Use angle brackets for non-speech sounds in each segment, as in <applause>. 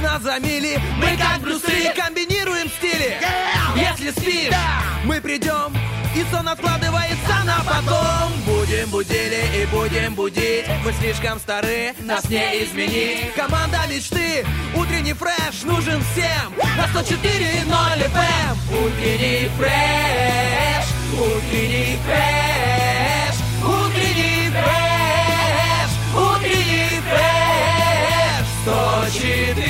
нас за мили Мы как Брюс Ли комбинируем стили Если спишь, мы придем И сон откладывается на потом. Будем будили и будем будить. Мы слишком стары, нас не изменить. Команда мечты, утренний фреш нужен всем. На 104.0 FM Утренний фреш, утренний фреш Утренний фреш, утренний фреш. 104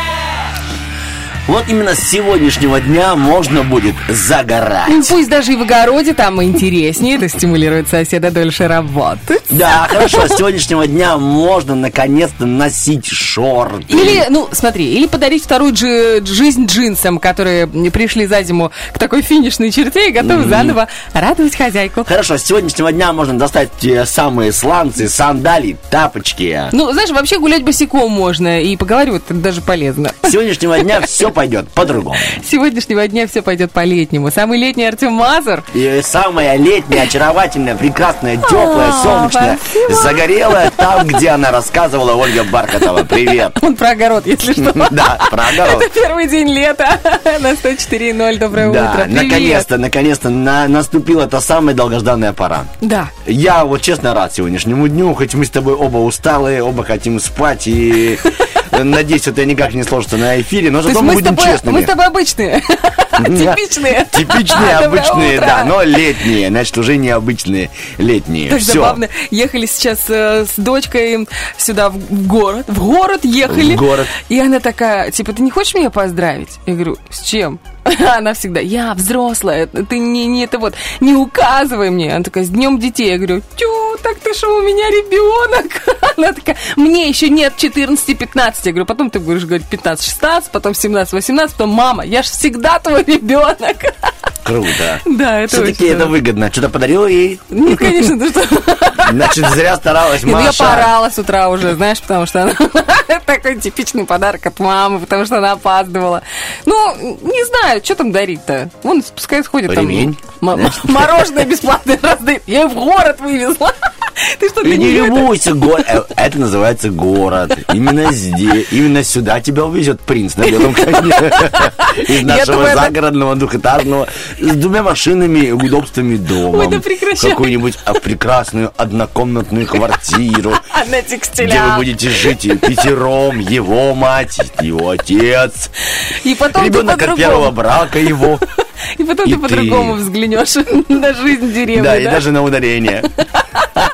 Вот именно с сегодняшнего дня можно будет загорать. Ну, Пусть даже и в огороде там интереснее, это стимулирует соседа дольше работать. Да, хорошо, с сегодняшнего дня можно наконец-то носить шорты. Или, ну, смотри, или подарить вторую джи- жизнь джинсам, которые пришли за зиму к такой финишной черте и готовы заново радовать хозяйку. Хорошо, с сегодняшнего дня можно достать те самые сланцы, сандали, тапочки. Ну, знаешь, вообще гулять босиком можно, и поговаривать это даже полезно. С сегодняшнего дня <laughs> все пойдет по-другому. С сегодняшнего дня все пойдет по-летнему. Самый летний Артем Мазур. И самая летняя, очаровательная, прекрасная, теплая, А, солнечная, спасибо. загорелая там, где она рассказывала Ольга Бархатова. Привет. Он про огород, если что. <laughs> Да, про огород. Это первый день лета <laughs> на 104.0. Доброе утро. Наконец-то, наконец-то на- наступила та самая долгожданная пора. Да. Я вот честно рад сегодняшнему дню, хоть мы с тобой оба усталые, оба хотим спать и <laughs> надеюсь, это никак не сложится на эфире, но зато мы будем честными. мы с тобой обычные. <laughs> Типичные. Типичные, обычные, да, но летние, значит, уже необычные летние. Так забавно. Ехали сейчас э, с дочкой сюда в в город. В город ехали. В город. И она такая, типа, ты не хочешь меня поздравить? Я говорю, с чем? <laughs> Она всегда, я взрослая, ты не, не это вот, не указывай мне. Она такая, с днем детей. Я говорю, тю, так ты что, у меня ребенок? <laughs> Она такая, мне еще нет 14-15. Я говорю, потом ты будешь говорить 15-16, потом 17-18, потом мама, я ж всегда твой ребенок. <laughs> Круто. Да, это Все-таки это выгодно. Что-то подарила ей? Ну, конечно, ты что? Значит, зря старалась ну я Маша. порала с утра уже, знаешь, потому что она такой типичный подарок от мамы, потому что она опаздывала. Ну, не знаю, что там дарить-то. Вон, пускай сходит там. Ремень. м- м- <laughs> Мороженое бесплатное раздает. Я в город вывезла. <laughs> Ты что, Ты не любуйся, го- э, это называется город. Именно здесь, именно сюда тебя увезет принц на белом коне. <laughs> Из нашего загородного двухэтажного с двумя машинами, удобствами дома. Ой, да прекращай. Какую-нибудь а, прекрасную однокомнатную квартиру. А на Где вы будете жить и пятером, его мать, его отец, И потом ребенок от первого. Брака его, И потом и ты ты. по-другому взглянешь <laughs> на жизнь деревни. да, и даже на ударение.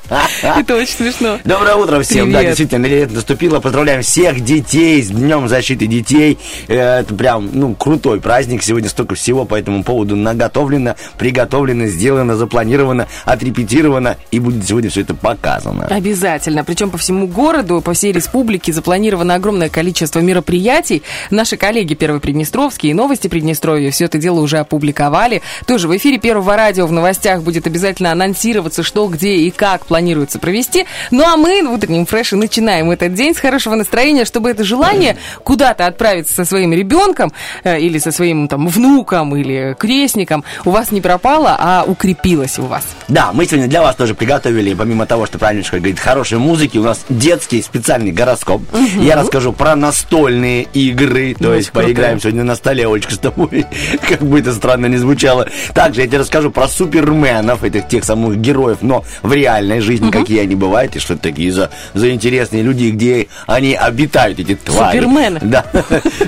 <laughs> Это очень смешно. Доброе утро всем. Да, действительно, лето наступило. Поздравляем всех детей с Днем защиты детей. Э, Это прям, ну, крутой праздник. Сегодня столько всего по этому поводу наготовлено, приготовлено, сделано, запланировано, отрепетировано. И будет сегодня все это показано. Обязательно. Причем по всему городу, по всей республике запланировано огромное количество мероприятий. Наши коллеги Первый Приднестровский и Новости Приднестровья все это дело уже опубликовали. Тоже в эфире Первого радио в новостях будет обязательно анонсироваться, что, где и как планируется провести. Ну а мы в утреннем фреше начинаем этот день с хорошего настроения, чтобы это желание куда-то отправиться со своим ребенком э, или со своим там внуком или крестником у вас не пропало, а укрепилось у вас. Да, мы сегодня для вас тоже приготовили, помимо того, что правильно Школь говорит, хорошей музыки, у нас детский специальный гороскоп. Я расскажу про настольные игры, то Ну, есть круто. поиграем сегодня на столе, Олечка, с тобой, <laughs> как бы это странно не звучало. Также я тебе расскажу про суперменов, этих тех самых героев, но в реальной жизни, какие они бывают, и что это такие за, за интересные люди, где они обитают, эти твари. Супермены. Да. <laughs>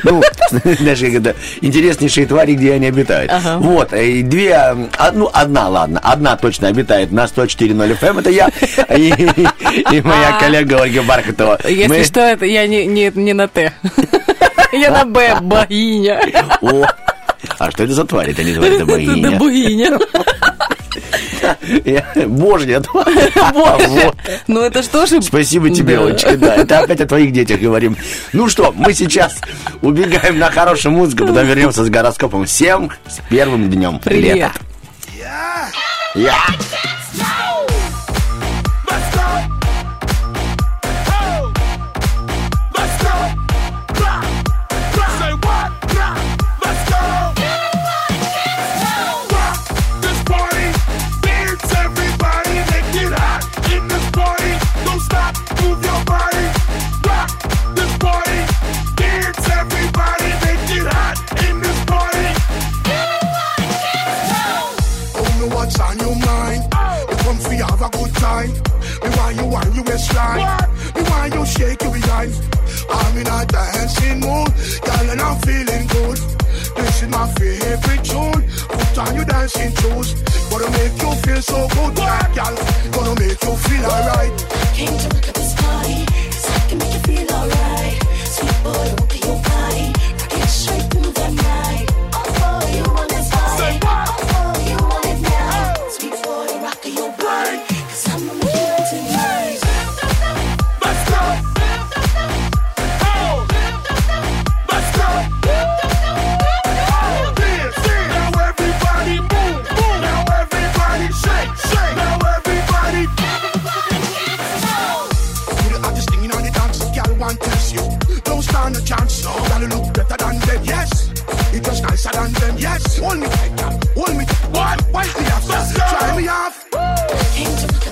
Ну, знаешь, как это, интереснейшие твари, где они обитают. Вот, и две, а, ну, одна, ладно, одна точно обитает на 104.0 FM, это я и, моя А. коллега Ольга Бархатова. Если что, это я не, на Т. <laughs> Я на Б, богиня. О, а что это за тварь? Это не тварь, это <laughs> Это богиня. Я- Божья. <laughs> Ну это что же... Спасибо тебе. Олечка, да. Это опять о твоих детях говорим. Ну что, мы сейчас убегаем на хорошую музыку, потом вернемся с гороскопом. Всем с первым днем лета. Я. Let's wine your waistline. Me want you shake your behind. I'm in a dancing mood, girl, and I'm feeling good. This is my favorite tune. Put on your dancing shoes. Gonna make you feel so good, girl. Gonna make you feel alright. Came to look at this party, 'cause I can make you feel alright. Sweet boy, You look better than them, yes. You just nicer than them, yes. Hold me tight. Hold me. What? Wipe me off. Try me off. Came to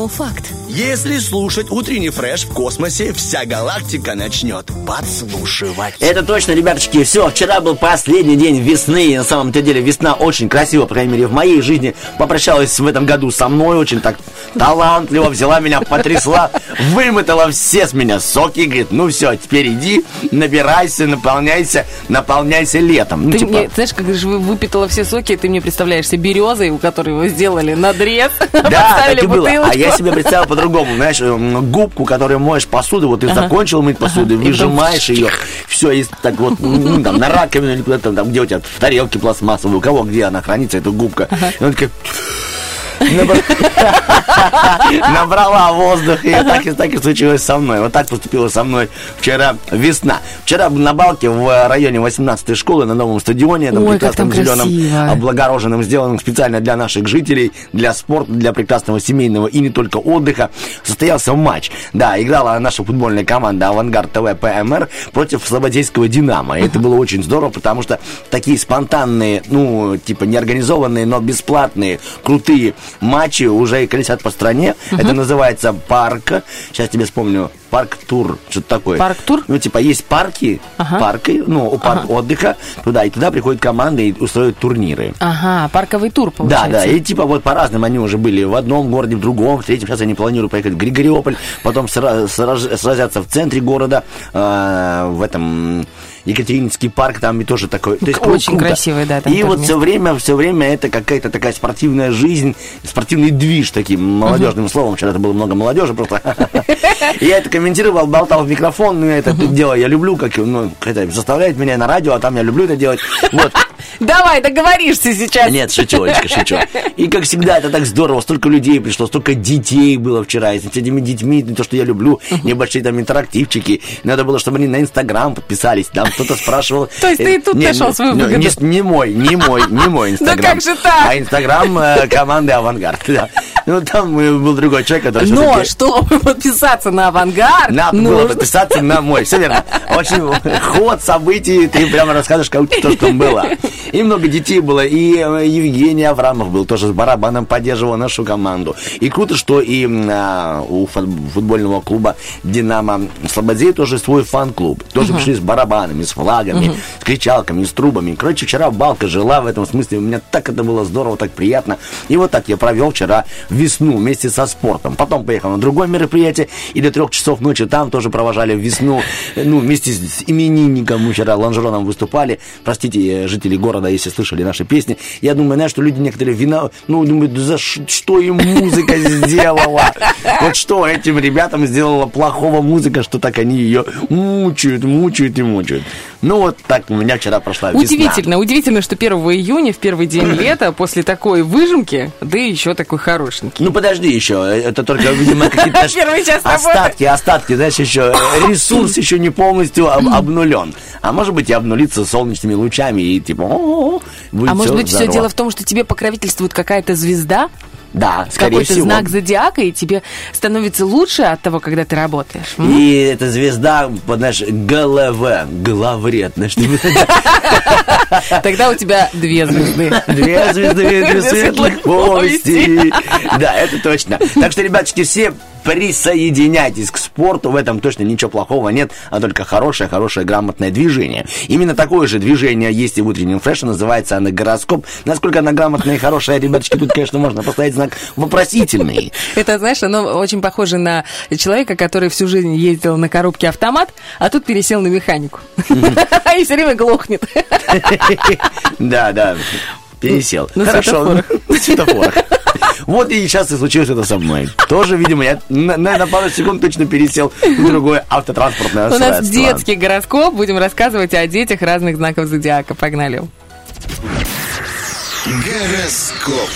но факт. Если слушать утренний фреш в космосе, вся галактика начнет подслушивать. Это точно, ребяточки. Все, вчера был последний день весны. И на самом-то деле весна очень красиво, по крайней мере, в моей жизни попрощалась в этом году со мной очень так талантливо, взяла меня, потрясла, вымотала все с меня соки. Говорит, ну все, теперь иди, набирайся, наполняйся, наполняйся летом. Ну, Ты типа, мне, знаешь, как же вы выпитала все соки, ты мне представляешься березой, у которой вы сделали надрез, <laughs> Да, так и было. А я себе представил по-другому. Знаешь, м, губку, которой моешь посуду, вот ты закончил мыть посуду, И потом выжимаешь ее, все, и так вот, ну, там, на раковину или куда-то там, где у тебя в тарелке пластмассовой, у кого где она хранится, эта губка. И он такой... набра- <laughs> Набрала воздух, и так, и так и случилось со мной. Вот так поступила со мной вчера весна. Вчера на балке в районе 18-й школы на новом стадионе, там прекрасном зеленом, красиво. облагороженным, сделанным специально для наших жителей, для спорта, для прекрасного семейного и не только отдыха, состоялся матч. Да, играла наша футбольная команда «Авангард ТВ ПМР» против Слободзейского «Динамо». И это было очень здорово, потому что такие спонтанные, ну, типа неорганизованные, но бесплатные, крутые матчи уже колесят по стране. Это называется парк. Сейчас тебе вспомню. Парк-тур, что-то такое. Парк-тур? Ну, типа, есть парки, Ага. парки, ну, парк отдыха туда, и туда приходят команды и устраивают турниры. Ага, парковый тур, Да, получается. да, и типа вот по-разному они уже были в одном городе, в другом, в третьем. Сейчас они планируют поехать в Григориополь, потом сразятся в центре города, э, в этом Екатерининский парк, там и тоже такой. То есть, Очень круто. красивый, да, И вот место. все время, все время это какая-то такая спортивная жизнь, спортивный движ таким молодежным словом. Вчера это было много молодежи просто. <laughs> Я это комментировал, болтал в микрофон, ну, я это дело я люблю, как, ну, это заставляет меня на радио, а там я люблю это делать. Вот. <laughs> Давай, договоришься сейчас. Нет, шучу, Олечка, шучу. И как всегда, это так здорово, столько людей пришло, столько детей было вчера, и с этими детьми, то, что я люблю, небольшие там интерактивчики. Надо было, чтобы они на Инстаграм подписались, там кто-то спрашивал. То есть ты и тут Не, нашел ну, свою ну, выгоду? Не, мой, не мой, не мой <laughs> Инстаграм. как же так? А Инстаграм э, команды «Авангард». да. Ну, там э, был другой человек, который... Но чтобы подписаться на авангард, Надо было подписаться на мой. Все верно. Очень ход событий, ты прямо рассказываешь, как то, что было. И много детей было, и э, Евгений Аврамов был тоже с барабаном, поддерживал нашу команду. И круто, что и а, у фут- футбольного клуба «Динамо» Слободей тоже свой фан-клуб. Тоже пришли с барабанами, с флагами, с кричалками, с трубами. Короче, вчера Балка жила в этом смысле. У меня так это было здорово, так приятно. И вот так я провел вчера весну вместе со спортом. Потом поехал на другое мероприятие, и до трех часов ночи там тоже провожали весну. Ну, вместе с именинником вчера лонжероном выступали. Простите, э, жители города, если слышали наши песни. Я думаю, знаешь, что люди некоторые вина... Ну, думают, за что им музыка сделала? Вот что этим ребятам сделала плохого музыка, что так они ее мучают, мучают и мучают. Ну, вот так у меня вчера прошла весна. Удивительно, удивительно, что 1 июня, в первый день <clears throat> лета, после такой выжимки, да еще такой хорошенький. Ну подожди еще, это только, видимо, <laughs> какие-то остатки, остатки, знаешь, еще э, ресурс еще не полностью об- обнулен. А может быть и обнулиться солнечными лучами и типа, А может быть, все дело в том, что тебе покровительствует какая-то звезда, Да, скорее какой-то всего. знак зодиака, и тебе становится лучше от того, когда ты работаешь. М? И эта звезда, знаешь, ГЛВ, главред, <laughs> Тогда у тебя две звезды. Две звезды, <laughs> две светлых повести. Да, это точно. Так что, ребяточки, все присоединяйтесь к спорту, в этом точно ничего плохого нет, а только хорошее, хорошее, грамотное движение. Именно такое же движение есть и в утреннем фреше, называется она гороскоп. Насколько она грамотная и хорошая, ребяточки, тут, конечно, можно поставить знак вопросительный. Это, знаешь, оно очень похоже на человека, который всю жизнь ездил на коробке автомат, а тут пересел на механику. <laughs> И все время глохнет. <laughs> Да, да, пересел. На Хорошо. светофорах. Вот и сейчас и случилось это со мной. Тоже, видимо, я на, на- пару секунд точно пересел в другое автотранспортное У нас средство. детский гороскоп. Будем рассказывать о детях разных знаков зодиака. Погнали. Гороскоп.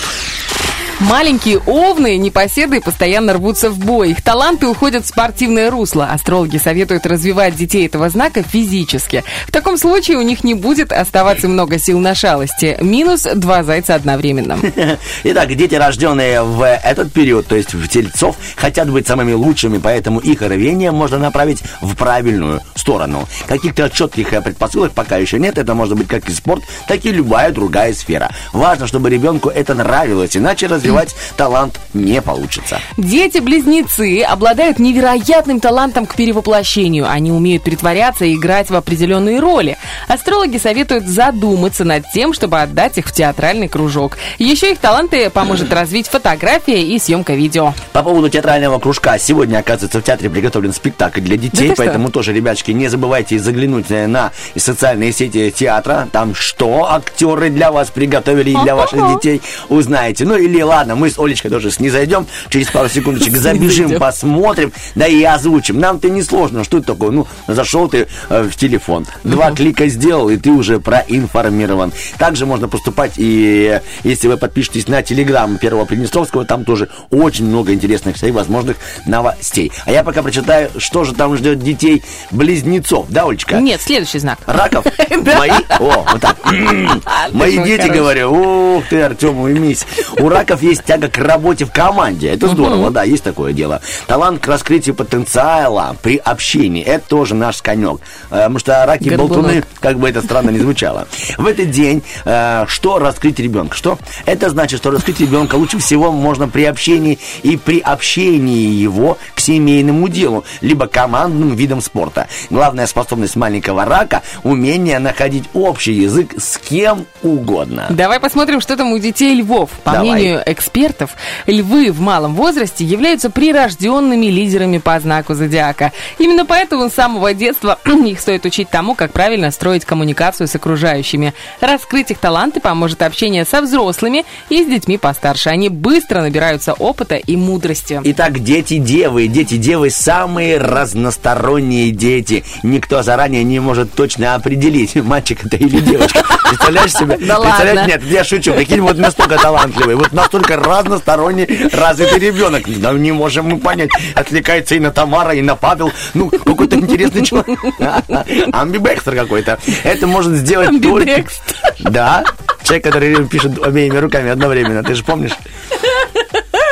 Маленькие овны, непоседы постоянно рвутся в бой. Их таланты уходят в спортивное русло. Астрологи советуют развивать детей этого знака физически. В таком случае у них не будет оставаться много сил на шалости. Минус два зайца одновременно. <laughs> Итак, дети, рожденные в этот период, то есть в тельцов, хотят быть самыми лучшими, поэтому их рвение можно направить в правильную сторону. Каких-то четких э, предпосылок пока еще нет. Это может быть как и спорт, так и любая другая сфера. Важно, чтобы ребенку это нравилось, иначе развивать талант не получится. Дети-близнецы обладают невероятным талантом к перевоплощению. Они умеют притворяться и играть в определенные роли. Астрологи советуют задуматься над тем, чтобы отдать их в театральный кружок. Еще их таланты поможет <clears throat> развить фотография и съемка видео. По поводу театрального кружка. Сегодня, оказывается, в театре приготовлен спектакль для детей, Да ты что? поэтому тоже, ребяточки, не забывайте заглянуть э, на социальные сети театра. Там что актеры для вас приготовили и для ваших детей, узнаете. Ну или ладно, мы с Олечкой тоже снизойдем, через пару секундочек забежим, посмотрим, да и озвучим. Нам-то не сложно, что это такое? Ну, зашел ты э, в телефон, два клика сделал, и ты уже проинформирован. Также можно поступать и э, если вы подпишетесь на телеграм Первого Приднестровского, там тоже очень много интересных и возможных новостей. А я пока прочитаю, что же там ждет детей близнецов, да, Олечка? Нет, следующий знак. Раков? <laughs> Мои? О, вот так. <laughs> Мои дети, говорю, ух ты, Артем, уймись. У раков есть тяга к работе в команде. Это здорово, да, есть такое дело. Талант к раскрытию потенциала при общении. Это тоже наш конек. Э, Потому что раки болтуны, как бы это странно ни звучало. В этот день э, что раскрыть ребенка? Что? Это значит, что раскрыть ребенка лучше всего можно при общении и при общении его к семейному делу, либо командным видам спорта. Главная способность маленького рака – умение находить общий язык с кем угодно. Давай посмотрим, что там у детей львов. По Давай. мнению экспертов, львы в малом возрасте являются прирожденными лидерами по знаку зодиака. Именно поэтому с самого детства <clears throat> их стоит учить тому, как правильно строить коммуникацию с окружающими. Раскрыть их таланты поможет общение со взрослыми и с детьми постарше. Они быстро набираются опыта и мудрости. Итак, дети-девы. Дети-девы самые разносторонние дети. Никто заранее не может точно определить, <laughs> мальчик это или девочка. <laughs> Представляешь себе? Да Представляешь? ладно. Нет, я шучу. Прикинь, вот настолько талантливый, вот настолько настолько разносторонний, развитый ребенок. Да не можем мы понять. Отвлекается и на Тамара, и на Павел. Ну, какой-то интересный человек. <laughs> Амбибекстер какой-то. Это может сделать только... Амбидекстер. Да, человек, который пишет обеими руками одновременно. Ты же помнишь?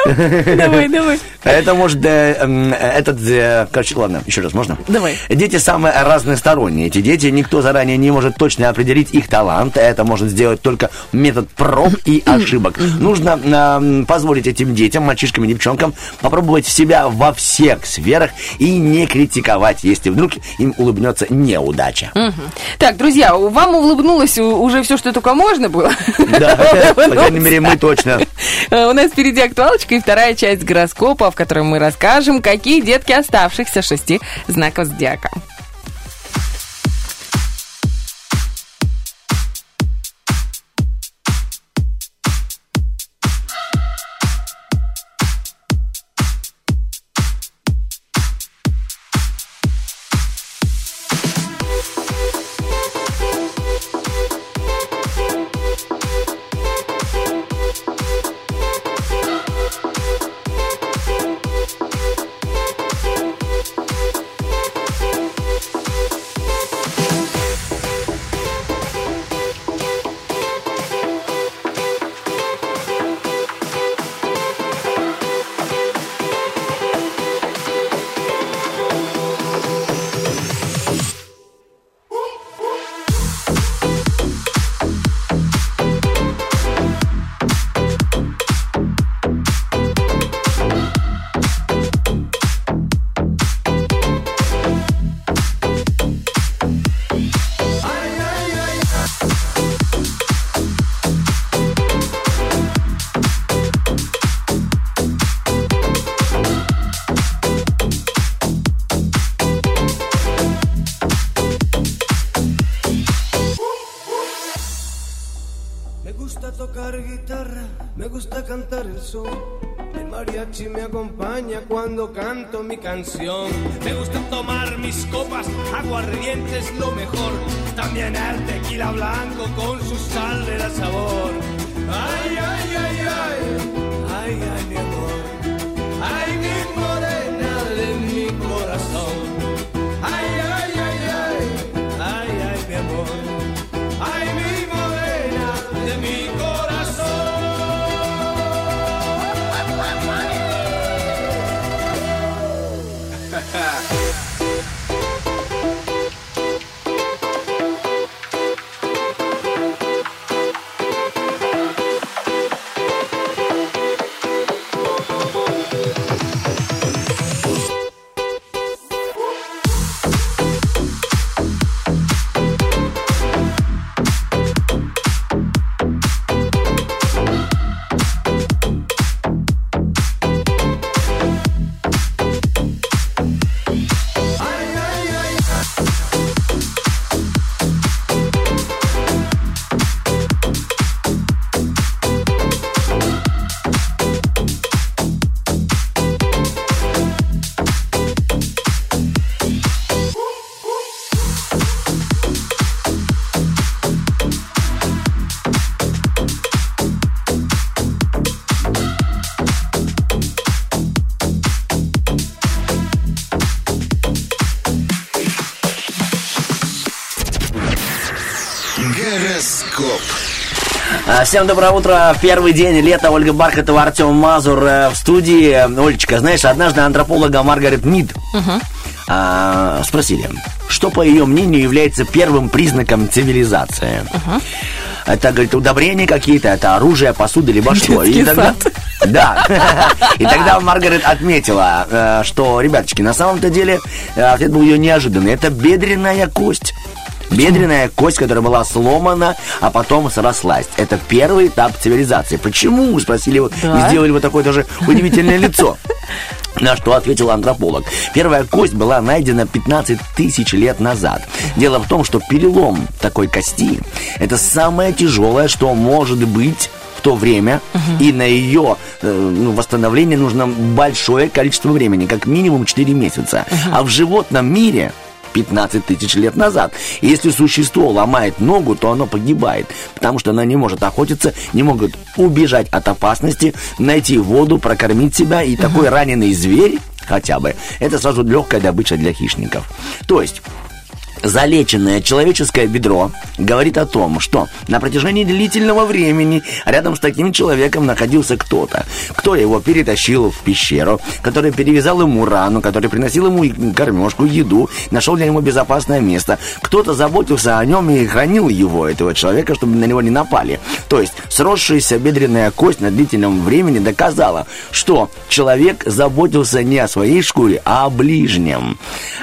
<laughs> Давай, давай. Это может, э, этот, э, короче, ладно, еще раз, можно? Давай. Дети самые разносторонние. Эти дети, никто заранее не может точно определить их талант. Это может сделать только метод проб и <coughs> ошибок. Нужно э, позволить этим детям, мальчишкам и девчонкам, попробовать себя во всех сферах и не критиковать, если вдруг им улыбнется неудача. Так, друзья, вам улыбнулось уже все, что только можно было. Да, <laughs> по крайней мере, мы точно. Э, У нас впереди актуалочка и вторая часть гороскопа, в которой мы расскажем, какие детки оставшихся шести знаков зодиака. Canción. Me gusta tomar mis copas, aguardiente es lo mejor. También el tequila blanco con su sal de la sabor. Всем доброе утро. Первый день лета. Ольга Бархатова, Артем Мазур э, в студии. Олечка, знаешь, однажды антрополога Маргарет Мид а, спросили, что, по ее мнению, является первым признаком цивилизации. Это, говорит, удобрения какие-то, это оружие, посуда, либо что. Детский тогда... сад. Да. <laughs> И тогда Маргарет отметила, э, что, ребяточки, на самом-то деле э, ответ был ее неожиданный. Это бедренная кость. Бедренная кость, которая была сломана, а потом срослась. Это первый этап цивилизации. Почему? Спросили его Да. и сделали вот такое даже удивительное лицо. На что ответил антрополог. Первая кость была найдена 15 тысяч лет назад. Дело в том, что перелом такой кости – это самое тяжелое, что может быть в то время, и на ее э, ну, восстановление нужно большое количество времени, как минимум 4 месяца. А в животном мире 15 тысяч лет назад. Если существо ломает ногу, то оно погибает, потому что оно не может охотиться, не может убежать от опасности, найти воду, прокормить себя, и такой раненый зверь хотя бы, это сразу легкая добыча для хищников. То есть Залеченное человеческое бедро говорит о том, что на протяжении длительного времени рядом с таким человеком находился кто-то, кто его перетащил в пещеру, который перевязал ему рану, который приносил ему кормежку, еду, нашел для него безопасное место. Кто-то заботился о нем и хранил его, этого человека, чтобы на него не напали. То есть сросшаяся бедренная кость на длительном времени доказала, что человек заботился не о своей шкуре, а о ближнем.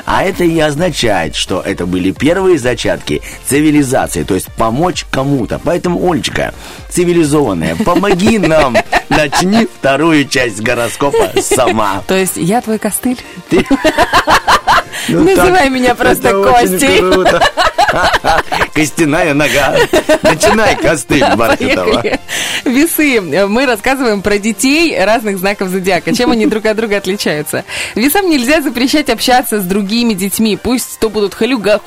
А это и означает, что это были первые зачатки цивилизации, то есть помочь кому-то. Поэтому, Олечка, цивилизованная, помоги нам, начни вторую часть гороскопа сама. То есть я твой костыль? Ты- <laughs> Ну, Называй так, меня просто Костей. <laughs> Костяная нога. Начинай костыль Бархатова. Весы. Мы рассказываем про детей разных знаков зодиака. Чем они друг от друга отличаются? Весам нельзя запрещать общаться с другими детьми. Пусть то будут халюга-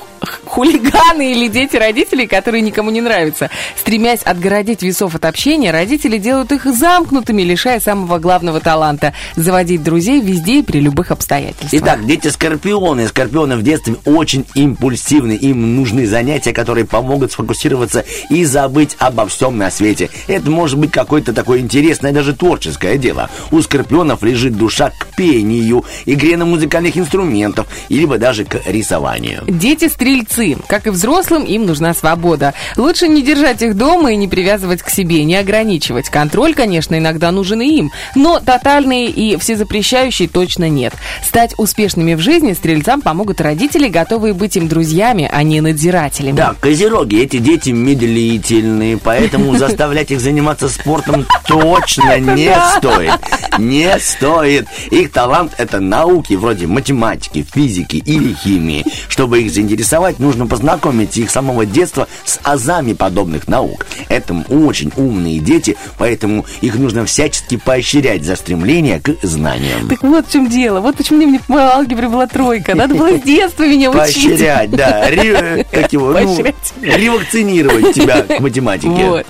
хулиганы или дети родителей, которые никому не нравятся. Стремясь отгородить весов от общения, родители делают их замкнутыми, лишая самого главного таланта – заводить друзей везде и при любых обстоятельствах. Итак, дети скорпионы. Скорпионы в детстве очень импульсивны. Им нужны занятия, которые помогут сфокусироваться и забыть обо всем на свете. Это может быть какое-то такое интересное, даже творческое дело. У скорпионов лежит душа к пению, игре на музыкальных инструментах, либо даже к рисованию. Дети-стрельцы. Как и взрослым, им нужна свобода. Лучше не держать их дома и не привязывать к себе, не ограничивать. Контроль, конечно, иногда нужен и им, но тотальный и всезапрещающий точно нет. Стать успешными в жизни стрельцам помогут родители, готовые быть им друзьями, а не надзирателями. Да, козероги, эти дети медлительные, поэтому <laughs> заставлять их заниматься спортом точно не стоит. Не стоит. Их талант – это науки вроде математики, физики или химии. Чтобы их заинтересовать, нужно познакомить их с самого детства с азами подобных наук. Это очень умные дети, поэтому их нужно всячески поощрять за стремление к знаниям. Так вот в чем дело. Вот почему мне по алгебре была тройка. Надо было с детства меня учить. Поощрять, да. Ре- как его, ну, ревакцинировать тебя к математике. Вот.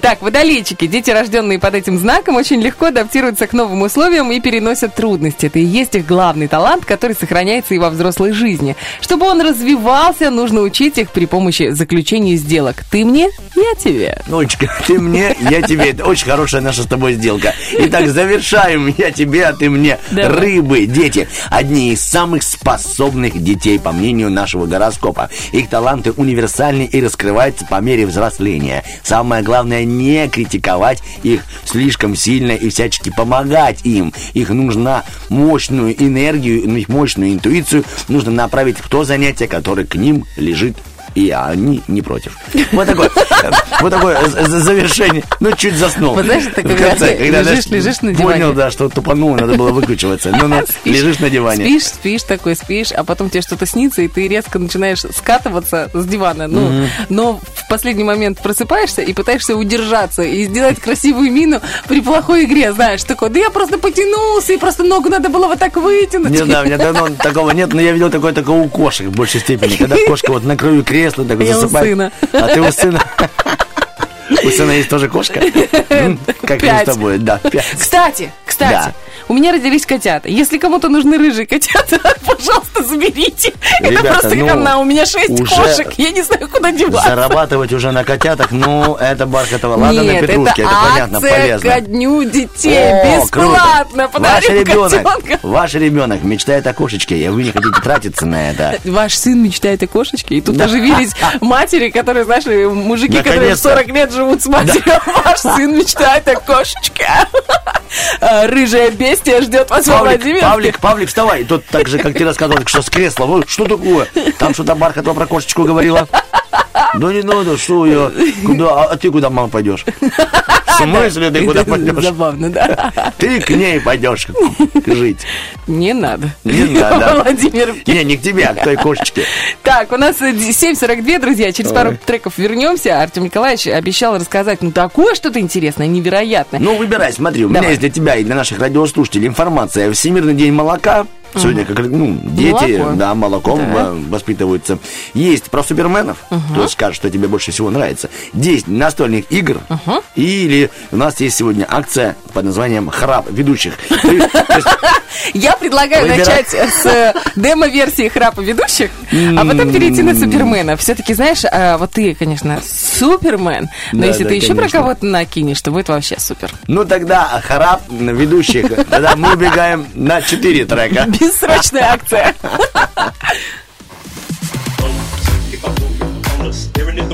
Так, водолейчики, дети, рожденные под этим знаком, очень легко адаптируются к новым условиям и переносят трудности. Это и есть их главный талант, который сохраняется и во взрослой жизни. Чтобы он развивался, нужно учить их при помощи заключения сделок. Ты мне, я тебе. Ночка, ты мне, я тебе. Это очень хорошая наша с тобой сделка. Итак, завершаем. Я тебе, а ты мне. Давай. Рыбы, дети. Одни из самых способных детей, по мнению нашего гороскопа. Их таланты универсальны и раскрываются по мере взросления. Самое главное, не критиковать их слишком сильно и всячески помогать им. Их нужна мощную энергию, мощную интуицию нужно направить в то занятие, которое к ним лежит и они не против. Вот такое, вот такое завершение. Ну, чуть заснул. Вот знаешь, когда конце, когда, лежишь- знаешь, лежишь на Понял, диване. да, что тупанул, надо было выкручиваться. Ну, ну, Спишь, лежишь на диване. Спишь, спишь такой, спишь, а потом тебе что-то снится, и ты резко начинаешь скатываться с дивана. Ну, но в последний момент просыпаешься и пытаешься удержаться и сделать красивую мину при плохой игре, знаешь, такой, да я просто потянулся, и просто ногу надо было вот так вытянуть. Не знаю, у меня давно такого нет, но я видел такое только у кошек в большей степени. Когда кошка вот на краю кресла так вот Я у засыпает. А ты у сына. <laughs> У сына есть тоже кошка? <laughs> Как Пять. с тобой? Да. Кстати, кстати, Да. у меня родились котята. Если кому-то нужны рыжие котята, <laughs> пожалуйста, заберите. Это просто ну, хана. У меня шесть кошек. Я не знаю, куда деваться. Зарабатывать уже на котятах, ну, это Бархатова. Ладно, на Нет, петрушке, это, это понятно, полезно. ко дню детей. О, Бесплатно. круто. Ваш ребенок, котенка. ваш ребенок мечтает о кошечке, и вы не хотите тратиться на это. Ваш сын мечтает о кошечке. И тут оживились <laughs> матери, которые, знаешь, мужики, которые в Наконец-то. 40 лет живут с матерью. <laughs> Ваш сын мечтает о кошечке. <laughs> А, Рыжая бестия ждет вас Павлик. Павлик, Павлик, вставай. Тут так же, как ты рассказывал, что с кресла. Что такое? Там что-то Бархатова про кошечку говорила. Да не надо, что я? Куда? А, а ты куда, мама, пойдешь? В смысле ты куда пойдешь? Забавно, да? Ты к ней пойдешь жить. Не надо. Не надо. <laughs> Владимир Не, не к тебе, а к той кошечке. Так, у нас э, 7.42, друзья. Через пару треков вернемся. Артем Николаевич обещал рассказать, ну, такое что-то интересное, невероятное. Ну, выбирай, смотри, у меня есть для тебя и для наших радиослушателей информация. Всемирный день молока Сегодня как ну, дети, Молоко. да, молоком Да. э, воспитываются. Есть про суперменов, кто скажет, что тебе больше всего нравится. 10 настольных игр. Или у нас есть сегодня акция под названием «Храп ведущих». <laughs> Я предлагаю начать с э, демо-версии храпа ведущих, а потом перейти на Супермена. Все-таки, знаешь, э, вот ты, конечно, Супермен, но если ты еще про кого-то накинешь, то будет вообще супер. Ну тогда храп ведущих. Тогда мы убегаем на 4 трека. Бессрочная акция. Staring at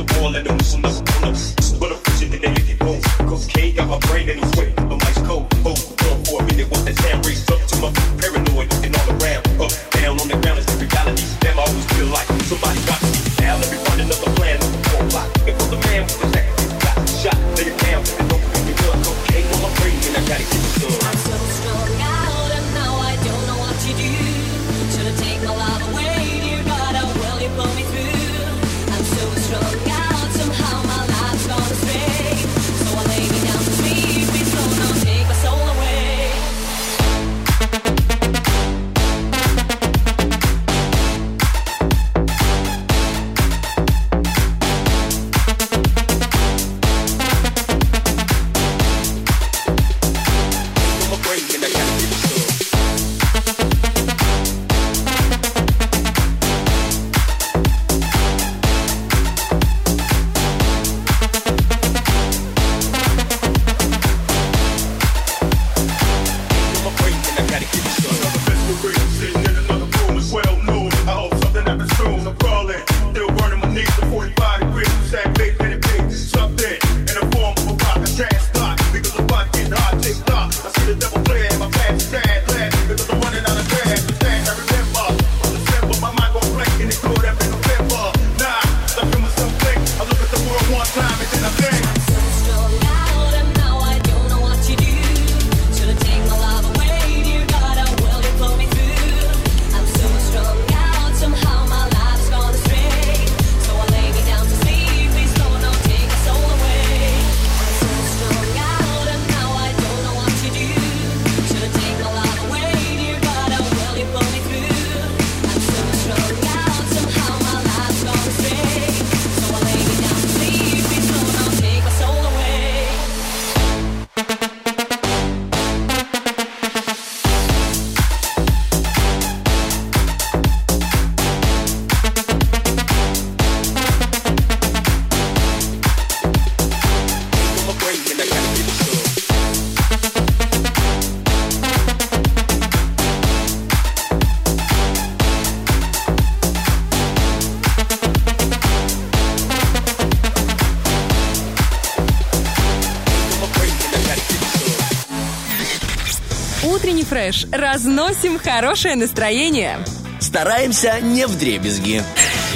фреш. Разносим хорошее настроение. Стараемся не в дребезги.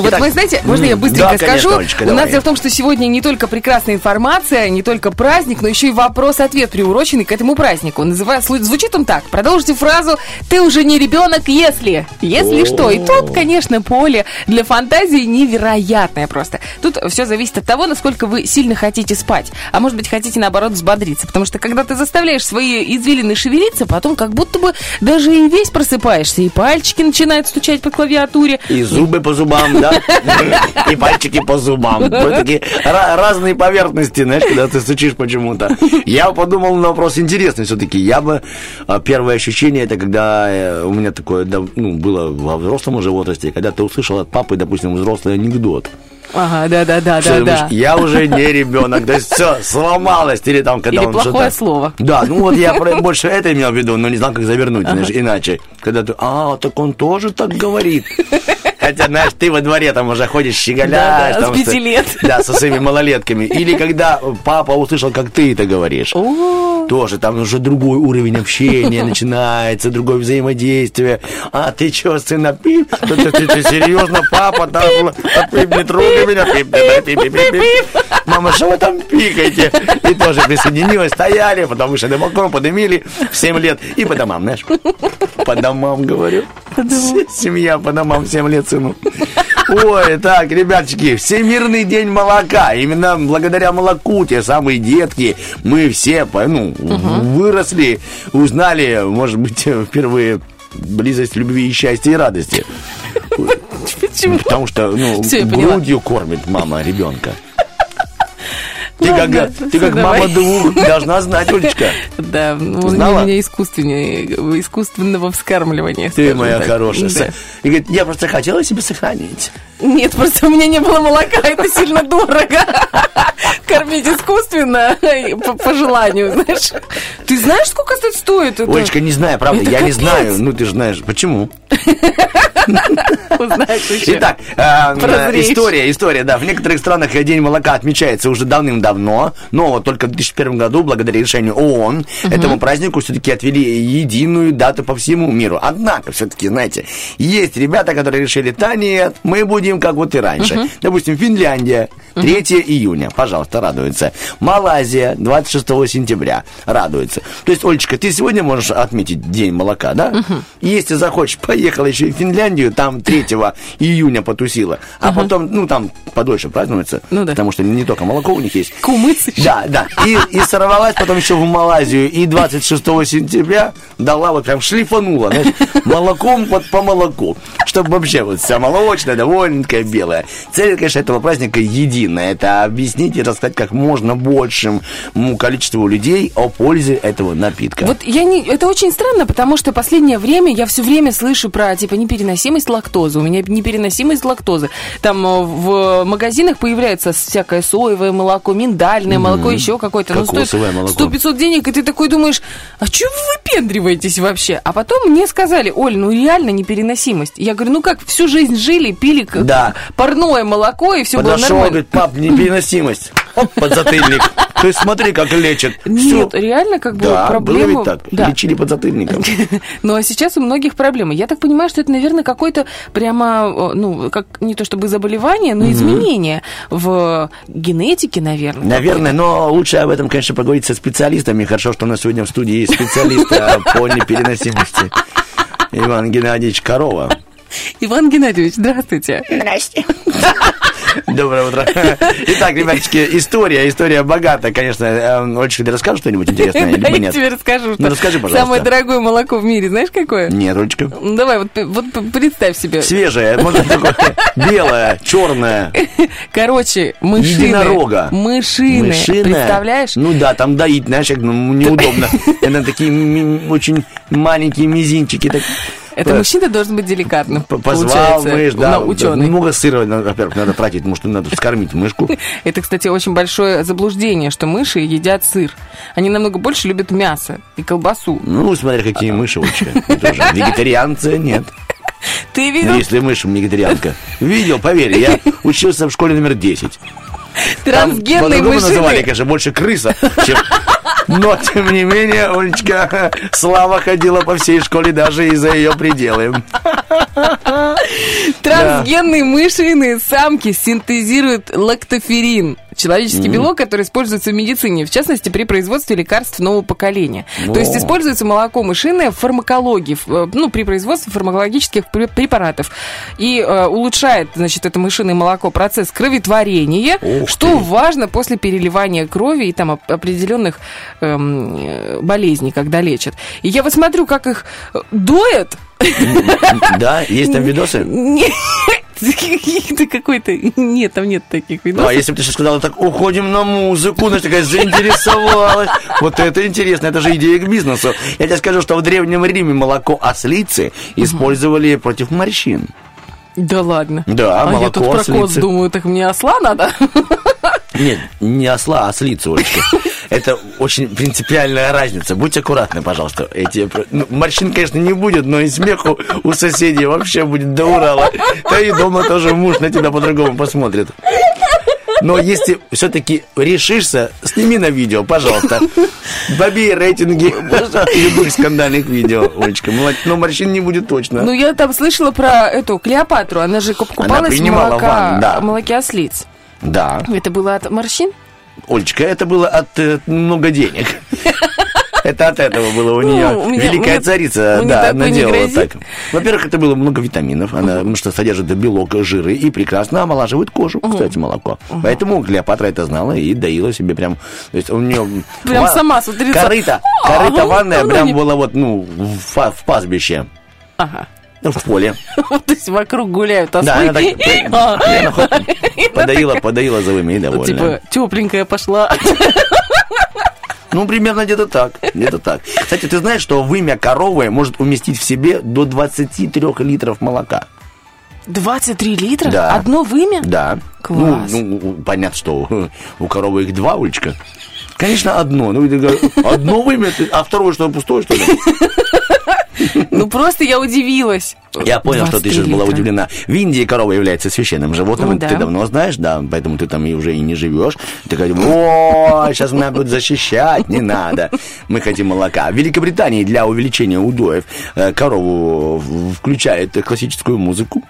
Вот Итак, вы знаете, можно я быстренько да, конечно, скажу? Олечка, У давай. нас дело в том, что сегодня не только прекрасная информация, не только праздник, но еще и вопрос-ответ, приуроченный к этому празднику. Называя, слу- звучит он так. Продолжите фразу «Ты уже не ребенок, если». Если что. И тут, конечно, поле для фантазии невероятное просто. Тут все зависит от того, насколько вы сильно хотите спать. А может быть, хотите, наоборот, взбодриться. Потому что, когда ты заставляешь свои извилины шевелиться, потом как будто бы даже и весь просыпаешься, и пальчики начинают стучать по клавиатуре. И зубы по зубам, да? И пальчики по зубам. Вот такие ра- разные поверхности, знаешь, когда ты стучишь почему-то. Я подумал на вопрос интересный все-таки. Я бы... а, Первое ощущение, это когда э, у меня такое да, ну, было во взрослом уже возрасте, когда ты услышал от папы, допустим, взрослый анекдот. Ага, да-да-да, Всё, да-да. думаешь, Я уже не ребенок, то есть все, сломалось, или там, когда Или он плохое что-то- слово. Да, ну вот я про- больше это имел в виду, но не знал, как завернуть, знаешь, иначе. Когда ты, а, так он тоже так говорит. Хотя, знаешь, ты во дворе там уже ходишь, щеголяешь. Да-да, с пяти лет. Да, со своими малолетками. Или когда папа услышал, как ты это говоришь. Тоже там уже другой уровень общения начинается, другое взаимодействие. А ты что, сына, пип? Ты, ты- ты- серьезно, папа, там, пип, не трогай меня, пип, пип, пип, пип, пип, пип. Мама, что вы там пикаете? И тоже присоединилась, стояли, потому что дымоком подымили в 7 лет. И по домам, знаешь. По домам, говорю. Семья по домам, 7 лет сыну. Ой, так, ребятчики, Всемирный день молока. Именно благодаря молоку те самые детки, мы все, ну, выросли, узнали, может быть, впервые близость любви и счастья и радости. <laughs> Почему? Потому что, ну, грудью кормит мама ребенка. Ты Ладно, как, ты как давай. мама двух должна знать, <laughs> Олечка. Да, он Знала? у меня искусственнее, искусственного вскармливания. Ты моя так. хорошая. Да. И говорит, я просто хотела себе сохранить. Нет, просто у меня не было молока, это сильно дорого. <laughs> Кормить искусственно по, по желанию, знаешь. Ты знаешь, сколько это стоит? Это? Олечка, не знаю, правда, Это я не капец. знаю. Ну, ты же знаешь, почему. <laughs> Узнаешь еще. Итак, э, история, история, да. В некоторых странах День молока отмечается уже давным-давно, но вот только в 2001 году, благодаря решению ООН, этому празднику все-таки отвели единую дату по всему миру. Однако, все-таки, знаете, есть ребята, которые решили, да нет, мы будем как вот и раньше. Допустим, Финляндия, 3 июня, пожалуйста, радуется. Малайзия, 26 сентября, радуется. То есть, Олечка, ты сегодня можешь отметить День молока, да? Если захочешь, поехала еще и в Финляндию, там 3 июня потусила, а потом, ну, там подольше празднуется, Ну да. потому что не только молоко у них есть. Кумыц еще. Да, да. И, и сорвалась потом еще в Малайзию. И 26 сентября дала вот прям шлифанула, знаешь, молоком вот по молоку. Чтобы вообще вот вся молочная, довольненькая, белая. Цель, конечно, этого праздника единая. Это объяснить и рассказать как можно большему количеству людей о пользе этого напитка. Вот я не... Это очень странно, потому что последнее время я все время слышу про, типа, непереносимость лактозы. У меня непереносимость лактозы. Там э, в магазинах появляется всякое соевое молоко, миндальное молоко, еще какое-то. Ну, стоит Кокосовое молоко. 100-500 денег, и ты такой думаешь, а что вы выпендриваетесь вообще? А потом мне сказали, Оль, ну реально непереносимость. Я говорю, ну как, всю жизнь жили, пили Да. парное молоко, и все было Подошел, нормально. говорит, пап, непереносимость. Оп, подзатыльник. <laughs> То есть смотри, как лечат. Нет, реально как бы Да, проблема... было ведь так. Да. Лечили подзатыльником. <laughs> Ну, а сейчас у многих проблемы. Я так понимаю, что это, наверное, какое-то прямо, ну, как не то чтобы заболевание, но изменение в генетике, наверное. Наверное, но лучше об этом, конечно, поговорить со специалистами. Хорошо, что у нас сегодня в студии есть специалист <laughs> по непереносимости. Иван Геннадьевич Корова. Иван Геннадьевич, здравствуйте. <laughs> Доброе утро. Итак, ребяточки, история, история богата, конечно. Олечка, ты расскажешь что-нибудь интересное, Да, я тебе расскажу, Ну, расскажи, пожалуйста. самое дорогое молоко в мире, знаешь, какое? Нет, Олечка. Ну, Давай, вот, представь себе. Свежее, может, такое белое, черное. Короче, мышины. Единорога. Мышины. Мышиное. Представляешь? Ну да, там доить, знаешь, ну, неудобно. <laughs> Это такие очень маленькие мизинчики. Это мужчина должен быть деликатным, Позвал мышь, да. ученый. Много сыра, во-первых, надо тратить, потому что надо вскормить мышку. <laughs> Это, кстати, очень большое заблуждение, что мыши едят сыр. Они намного больше любят мясо и колбасу. Ну, смотря какие мыши, уже Вегетарианцы нет. <laughs> Ты Ну, видел если мышь вегетарианка. Видел, поверь, я учился в школе номер 10. Там трансгенные по-другому называли, мышины? конечно, больше крыса, чем... <laughs> Но, тем не менее, Олечка, слава ходила по всей школе даже и за ее пределы. <laughs> Трансгенные мышиные самки синтезируют лактоферин. Человеческий белок, который используется в медицине, в частности, при производстве лекарств нового поколения. О. То есть используется молоко мышиное в фармакологии, э, ну, при производстве фармакологических пре- препаратов. И э, улучшает, значит, это мышиное молоко процесс кроветворения, Ух что ты. важно после переливания крови и там оп- определенных эм, э, болезней, когда лечат. И я вот смотрю, как их э, доят, Да, есть там видосы? нет, каких-то какой-то... Нет, там нет таких Ну, а видосов. если бы ты сейчас сказала, так, уходим на музыку, значит, такая заинтересовалась. Вот это интересно, это же идея к бизнесу. Я тебе скажу, что в Древнем Риме молоко ослицы использовали против морщин. Да ладно. Да, а я молоко тут про коз ослицы. думаю, так мне осла надо? Нет, не осла, а ослицу, Олечка. Это очень принципиальная разница. Будь аккуратны, пожалуйста. Эти, ну, морщин, конечно, не будет, но и смеху у соседей вообще будет до Урала. Да и дома тоже муж на тебя по-другому посмотрит. Но если все-таки решишься, сними на видео, пожалуйста. Побей рейтинги <laughs> любых скандальных видео, Олечка. Но морщин не будет точно. Ну, я там слышала про эту Клеопатру. Она же куп- купалась в принимала молока- ванну, да. молоке ослиц. Да. Это было от морщин? Олечка, это было от э, много денег. Это от этого было у Ну, нее. у меня- Великая мне- царица, да, наделала грозит. так. Во-первых, это было много витаминов, она, потому что содержит белок, жиры и прекрасно омолаживает кожу, кстати, молоко. Поэтому Клеопатра это знала и доила себе прям. То есть у нее Прям сама, смотри, корыто, а, корыто ага, ванная ну, прям было вот, ну, в пастбище. Ага. Ну, в поле. <laughs> То есть вокруг гуляют ослы. Да, она так <laughs> А. она хоть <laughs> подоила, подоила за вами и довольна. Типа, тепленькая пошла. Ну, примерно где-то так. Где-то так. Кстати, ты знаешь, что вымя коровы может уместить в себе до 23 литров молока? 23 литра? Да. Одно вымя? Да. Класс. Ну, ну, понятно, что у коровы их два, Улечка. Конечно, одно. Ну, одно вымя, а второе что, пустое, что ли? Ну, просто я удивилась. Я понял, что ты 23 сейчас была удивлена. В Индии корова является священным животным, Ну да. ты давно знаешь, да, поэтому ты там и уже и не живешь. Ты говоришь, о, сейчас нас будут защищать, не надо. Мы хотим молока. В Великобритании для увеличения удоев э, корову включает классическую музыку.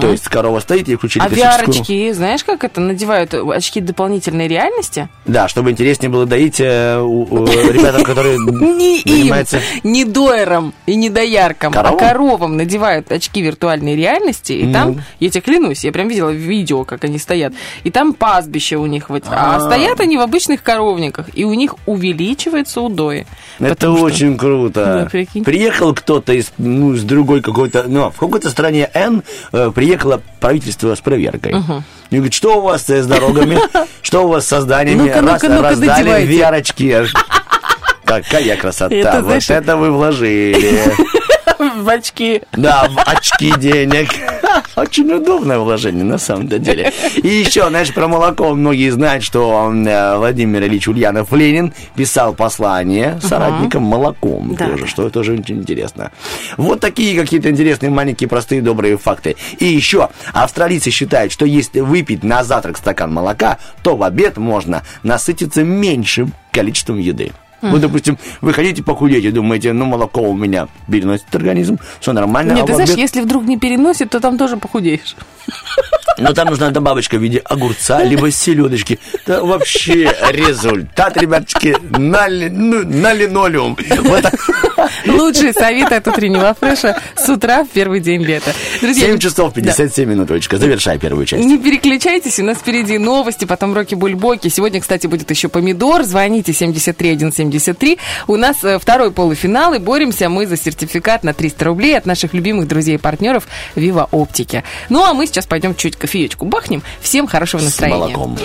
То есть корова стоит и включили А классическую... VR-очки, знаешь, как это надевают? Очки дополнительной реальности? Да, чтобы интереснее было доить э, ребятам, которые <laughs> Не им, занимаются... не доерам и не дояркам, Коровам? а коровам надевают очки виртуальной реальности, и Ну. там, я тебе клянусь, я прям видела видео, как они стоят, и там пастбище у них, вот, а, стоят они в обычных коровниках, и у них увеличивается удои. Это Потому что- очень круто. Да, прикинь. Приехал кто-то из, ну, из другой какой-то, ну, в какой-то стране Н э, приехало правительство с проверкой. И говорит, что у вас с дорогами, <laughs> что у вас с созданиями, Ну-ка, ну-ка, ну-ка, раздали. VR-очки. Какая красота, Это, вот знаешь, это вы вложили. <laughs> в очки. Да, в очки денег. <laughs> Очень удобное вложение, на самом-то деле. И еще, знаешь, про молоко многие знают, что э, Владимир Ильич Ульянов Ленин писал послание соратникам молоком Да. тоже, что тоже очень интересно. Вот такие какие-то интересные маленькие простые добрые факты. И еще, австралийцы считают, что если выпить на завтрак стакан молока, то в обед можно насытиться меньшим количеством еды. Вот, допустим, вы хотите похудеть и думаете, ну, молоко у меня переносит организм, все нормально. Нет, а ты знаешь, обед- если вдруг не переносит, то там тоже похудеешь. но там нужна добавочка в виде огурца, либо селедочки. Да вообще результат, ребяточки, на, ли- ну, на линолеум. Вот так. Лучшие советы от утреннего фреша с утра в первый день лета. Друзья, 7 часов 57 минут, Олечка. Завершай первую часть. Не переключайтесь, у нас впереди новости, потом роки-бульбоки. Сегодня, кстати, будет еще помидор. Звоните 73173. У нас э, второй полуфинал, и боремся мы за сертификат на 300 рублей от наших любимых друзей и партнеров Вива Оптики. Ну, а мы сейчас пойдем чуть кофеечку бахнем. Всем хорошего С настроения. молоком.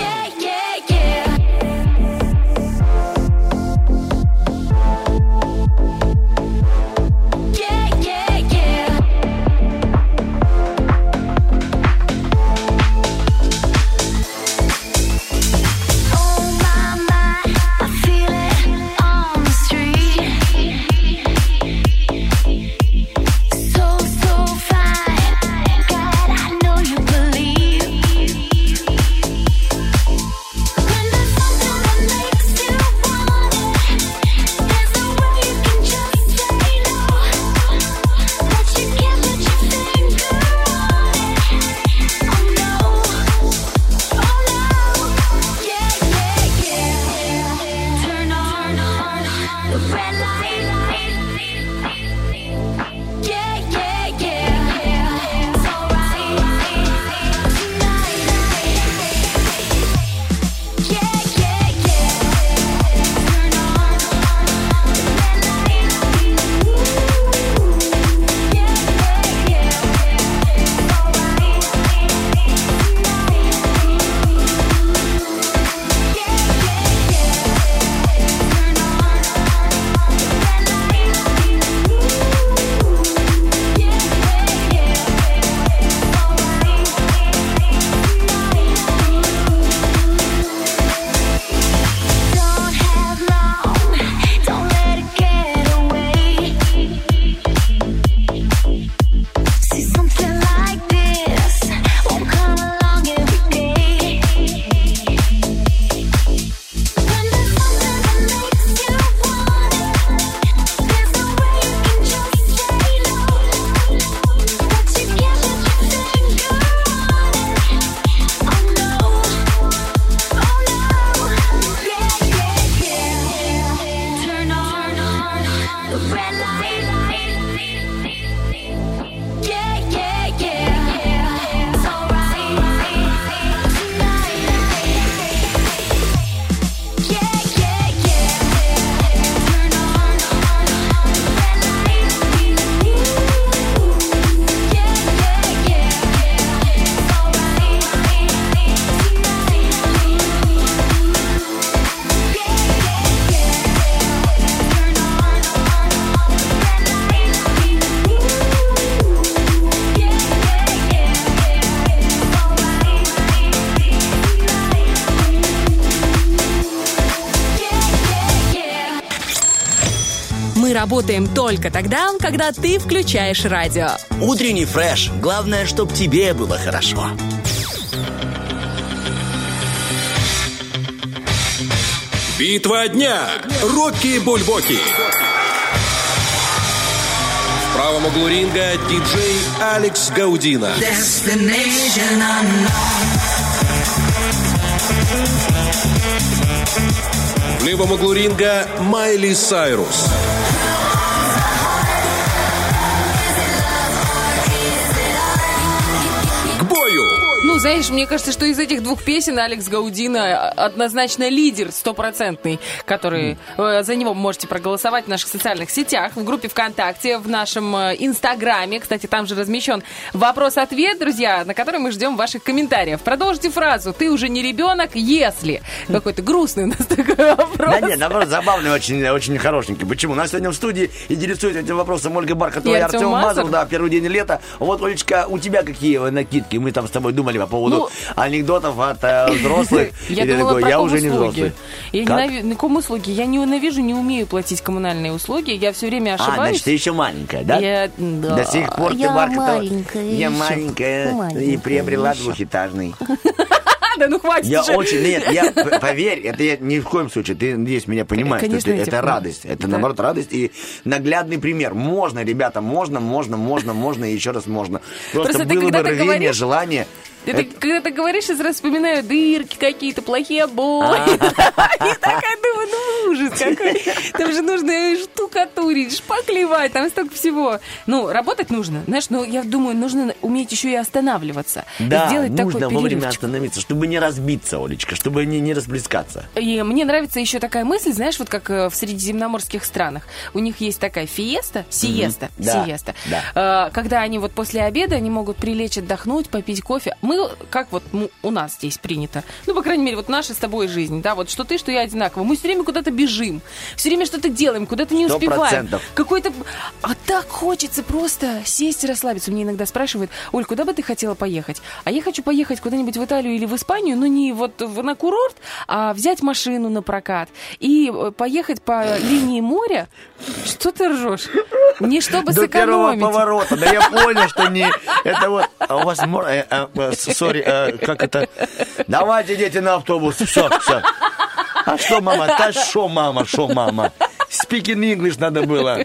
Работаем только тогда, когда ты включаешь радио. Утренний фреш. Главное, чтобы тебе было хорошо. Битва дня. Рокки Бульбоки. В правом углу ринга диджей Алекс Гаудина. В левом углу ринга Майли Сайрус. Знаешь, мне кажется, что из этих двух песен Алекс Гаудина однозначно лидер стопроцентный, который э, за него можете проголосовать в наших социальных сетях, в группе ВКонтакте, в нашем э, Инстаграме. Кстати, там же размещен вопрос-ответ, друзья, на который мы ждем ваших комментариев. Продолжите фразу «Ты уже не ребенок, если...» Какой-то грустный у нас <laughs> такой вопрос. Да нет, наоборот, забавный, очень, очень хорошенький. Почему? У нас сегодня в студии интересует этим вопросом Ольга Бархатова И и Артем Мазур. Да, первый день лета. Вот, Олечка, у тебя какие накидки? Мы там с тобой думали поводу Ну, анекдотов от э, <laughs> взрослых. <laughs> Я ты думала такой, про я уже не взрослый. Я Как? ненави- на комуслуги. Я ненавижу, не умею платить коммунальные услуги. Я все время А, ошибаюсь. значит, ты еще маленькая, да? Я- да. До сих пор ты Я Бархатова. маленькая Я ещё. маленькая и Маленькая приобрела двухэтажный. А, <laughs> да ну хватит Я уже. очень, нет, я, поверь, это я ни в коем случае, ты здесь меня понимаешь, Конечно, это, это радость, это Да. наоборот радость и наглядный пример. Можно, ребята, можно, можно, можно, можно и еще раз можно. Просто, Просто ты было бы ты рвение, говоришь- желание. Ты- когда ты говоришь, я сразу вспоминаю дырки какие-то, плохие обои. А. <laughs> И такая думаю, ну ужас какой. Там же нужно штукатурить, шпаклевать, там столько всего. Ну, работать нужно. Знаешь, ну, я думаю, нужно уметь еще и останавливаться. Да, нужно вовремя остановиться, чтобы не разбиться, Олечка, чтобы не, не расплескаться. И мне нравится еще такая мысль, знаешь, вот как э, в средиземноморских странах. У них есть такая фиеста, сиеста, сиеста. Э, Когда они вот после обеда, они могут прилечь, отдохнуть, попить кофе. Мы, как вот ну, у нас здесь принято, ну, по крайней мере, вот наша с тобой жизнь, да, вот что ты, что я одинаково. Мы все время куда-то бежим, все время что-то делаем, куда-то не успеваем. Какой-то... А так хочется просто сесть и расслабиться. Мне иногда спрашивают, Оль, куда бы ты хотела поехать? А я хочу поехать куда-нибудь в Италию или в Испанию, но не вот на курорт, а взять машину на прокат и э, поехать по линии моря. Что ты ржешь? Не чтобы До первого сэкономить. поворота. Да я понял, что не... Это вот... А у вас... Сори, э, как это? Давайте, дети, на автобус. Все, все. А что, мама? Да шо, мама, шо, мама? Speaking English надо было.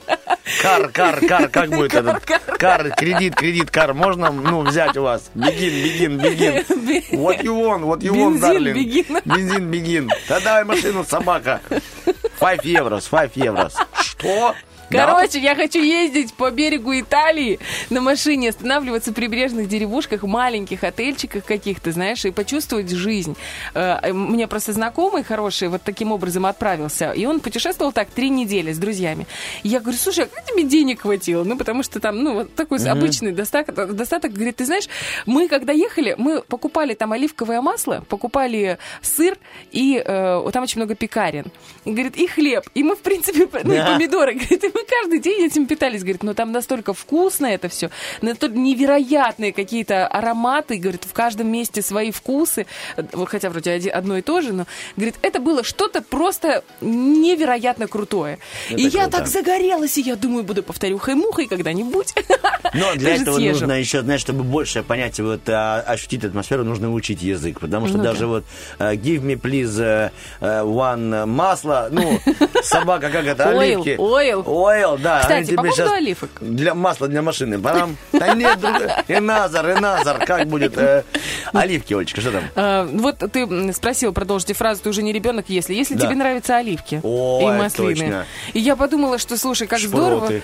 Кар, кар, кар, как будет этот? Кар, кредит, кредит, кар. Можно, ну, взять у вас? Бегин, бегин, бегин. What you want, what you want, Бензин, darling? бегин. Бензин, бегин. Да давай машину, собака. 5 евро, 5 евро. Что? Короче, я хочу ездить по берегу Италии на машине, останавливаться в прибрежных деревушках, маленьких отельчиках каких-то, знаешь, и почувствовать жизнь. Э, э, Мне просто знакомый хороший вот таким образом отправился, и он путешествовал так три недели с друзьями. И я говорю, слушай, а как тебе денег хватило? Ну, потому что там, ну, вот такой обычный достаток, достаток. Говорит, ты знаешь, мы когда ехали, мы покупали там оливковое масло, покупали сыр, и э, там очень много пекарен. И, говорит, и хлеб. И мы, в принципе, <laughs> ну, и помидоры. Говорит, и мы каждый день этим питались. Говорит, но там настолько вкусно это все, настолько невероятные какие-то ароматы. Говорит, в каждом месте свои вкусы. Хотя вроде одно и то же, но, говорит, это было что-то просто невероятно крутое. Это и я круто. так загорелась, и я думаю, буду повторюхой-мухой когда-нибудь. Но <laughs> для этого съезжу. нужно еще, знаешь, чтобы больше понять, вот, а, ощутить атмосферу, нужно учить язык. Потому что Ну даже да. вот э, give me please э, э, one масло, ну, <laughs> собака, как это, оливки. oil. Oil, да. Кстати, по поводу оливок. Для масла для машины. Парам. Да нет, Эназар, Эназар, как будет? э, оливки, Олечка, что там? А, Вот ты спросил, продолжите фразу, ты уже не ребенок, если. Если тебе нравятся оливки и маслины. И я подумала, что, слушай, как здорово. <laughs>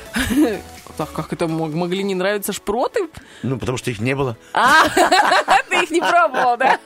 Так, как это мог- могли не нравиться шпроты? Ну, потому что их не было. А, <laughs> ты их не пробовал, да?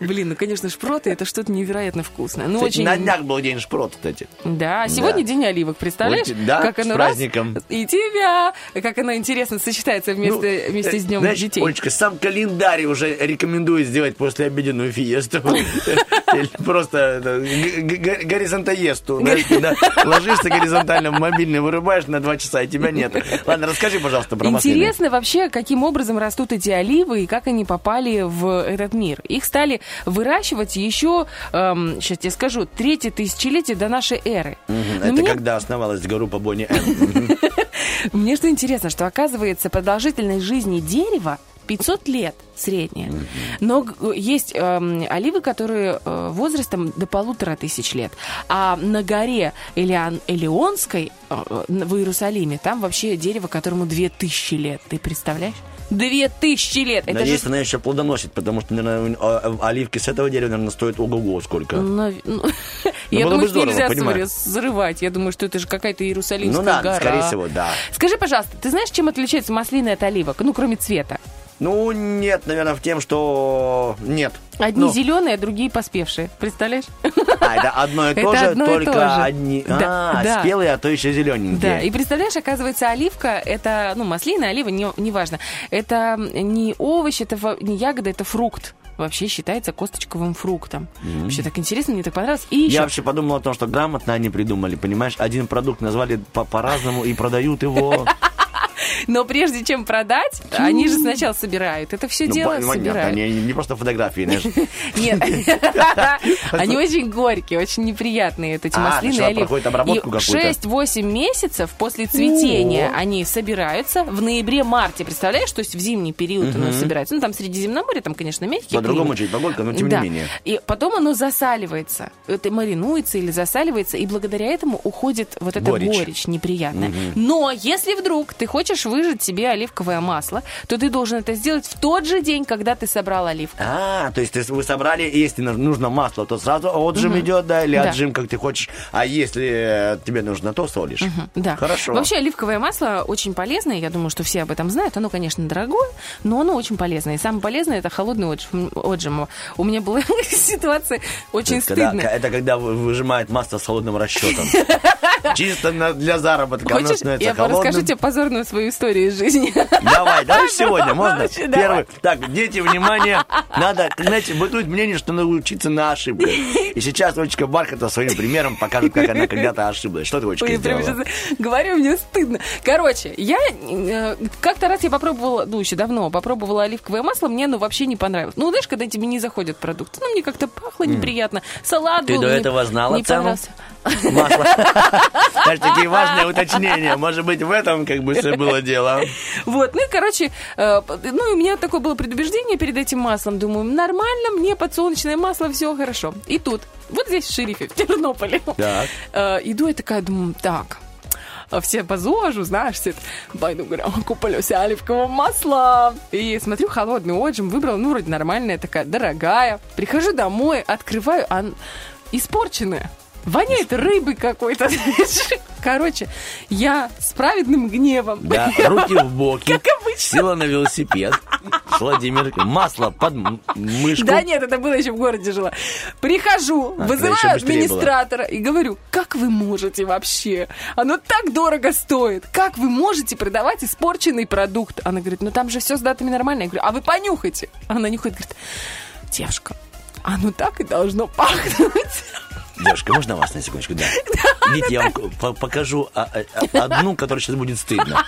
Блин, ну, конечно, шпроты это что-то невероятно вкусное. Ну, очень... На днях был день шпрот, кстати. Да, сегодня день оливок, представляешь? Да, как с оно раз, праздником. и тебя, как оно интересно сочетается вместе, Ну, вместе с э, Днем знаешь, детей. Олечка, сам календарь уже рекомендую сделать после обеденную фиесту. <laughs> Или Просто г- горизонтоесту. <laughs> Ложишься горизонтально в мобильный, вырубаешь на два часа, и тебя нет. Ладно, расскажи, пожалуйста, про маслины. Интересно вообще, каким образом растут эти оливы и как они попали в этот мир. Их стали выращивать еще, сейчас я скажу, третье тысячелетие до нашей эры. Но Это мне- когда основалась группа Бонни М. <laughs> Мне что интересно, что оказывается продолжительность жизни дерева 500 лет средняя. Но есть эм, оливы, которые э, возрастом до полутора тысяч лет. А на горе Элиан, Элеонской э, э, в Иерусалиме там вообще дерево, которому 2000 лет. Ты представляешь? 2000 лет! Это Надеюсь, же... она еще плодоносит, потому что, наверное, а- а- оливки с этого дерева, наверное, стоят ого-го сколько. Ну, ну, <laughs> я было бы думаю, что здорово, нельзя понимаю. взрывать. Я думаю, что это же какая-то Иерусалимская Ну да, гора. скорее всего, да. Скажи, пожалуйста, ты знаешь, чем отличается маслины от оливок? Ну, кроме цвета. Ну, нет, наверное, в тем, что... Нет. Одни Ну, зеленые, а другие поспевшие. Представляешь? А, это одно и <laughs> то же, только одни... А, спелые, а то еще зелененькие. Да, и представляешь, оказывается, оливка это, ну, маслина, олива, не- неважно. это не овощ, это не ягода, это фрукт. Вообще считается косточковым фруктом. Вообще так интересно, мне так понравилось. И еще, Я вообще подумал о том, что грамотно они придумали, понимаешь? Один продукт назвали по- по-разному и продают его. <laughs> но прежде чем продать, они же сначала собирают. Это все Ну, дело собирают. не, не просто фотографии, знаешь. Нет, <laughs> они очень горькие, очень неприятные, эти А, маслины и проходит обработку И какую-то. 6-8 месяцев после цветения они собираются в ноябре-марте, представляешь? То есть в зимний период оно собирается. Ну, там Средиземноморье, там, конечно, мягкий По-другому чуть погодка, но тем не менее. И потом оно засаливается. Это маринуется или засаливается, и благодаря этому уходит вот эта горечь, неприятная. Но если вдруг ты хочешь выжать себе оливковое масло, то ты должен это сделать в тот же день, когда ты собрал оливку. А, то есть ты- вы собрали, если нужно масло, то сразу отжим идет, да, или Да. отжим, как ты хочешь. А если э, тебе нужно, то солишь. Да. Хорошо. Вообще оливковое масло очень полезное. Я думаю, что все об этом знают. Оно, конечно, дорогое, но оно очень полезное. И самое полезное это холодный отжим. отжим. У меня была <laughs> ситуация очень стыдная. это когда вы- выжимает масло с холодным расчетом. <laughs> Чисто на- для заработка. Оно Хочешь, становится я холодным. тебе позорную свою историю из жизни? Давай, давай сегодня, можно? Давай. Первый. Так, дети, внимание. Надо, знаете, бытует мнение, что надо учиться на ошибках. И сейчас Олечка Бархата своим примером покажет, как она когда-то ошиблась. Что ты, Олечка, Ой, прям сделала? сейчас говорю, мне стыдно. Короче, я э, как-то раз я попробовала, ну, еще давно, попробовала оливковое масло, мне оно вообще не понравилось. Ну, знаешь, когда тебе не заходят продукты, ну, мне как-то пахло неприятно. Салат Ты был до не- этого знала не цену? понравился. Масло. <laughs> Знаешь, такие важные уточнения. Может быть, в этом как бы все было дело. Вот, ну и, короче, э, ну, и у меня такое было предубеждение перед этим маслом. Думаю, нормально, мне подсолнечное масло, все хорошо. И тут, вот здесь в шерифе, в Тернополе, Так. э, иду я такая, думаю, так, все по ЗОЖу, знаешь, все пойду, говорю, куплю себе оливкового масла. И смотрю, холодный отжим, выбрала, ну, вроде нормальная такая, дорогая. Прихожу домой, открываю, а испорченная. Воняет рыбой какой-то. <laughs> Короче, я с праведным гневом. Да, <laughs> руки в боки. Как обычно. Села на велосипед. С Владимиркой. Масло под мышку. Да нет, это было еще в городе жила. Прихожу, А, вызываю администратора и говорю, как вы можете вообще? Оно так дорого стоит. Как вы можете продавать испорченный продукт? Она говорит, ну там же все с датами нормально. Я говорю, а вы понюхайте. Она нюхает, говорит, девушка, оно так и должно пахнуть. Девушка, можно вас на секундочку? Да. <laughs> Видите, я вам по- покажу а- а- одну, которая сейчас будет стыдно.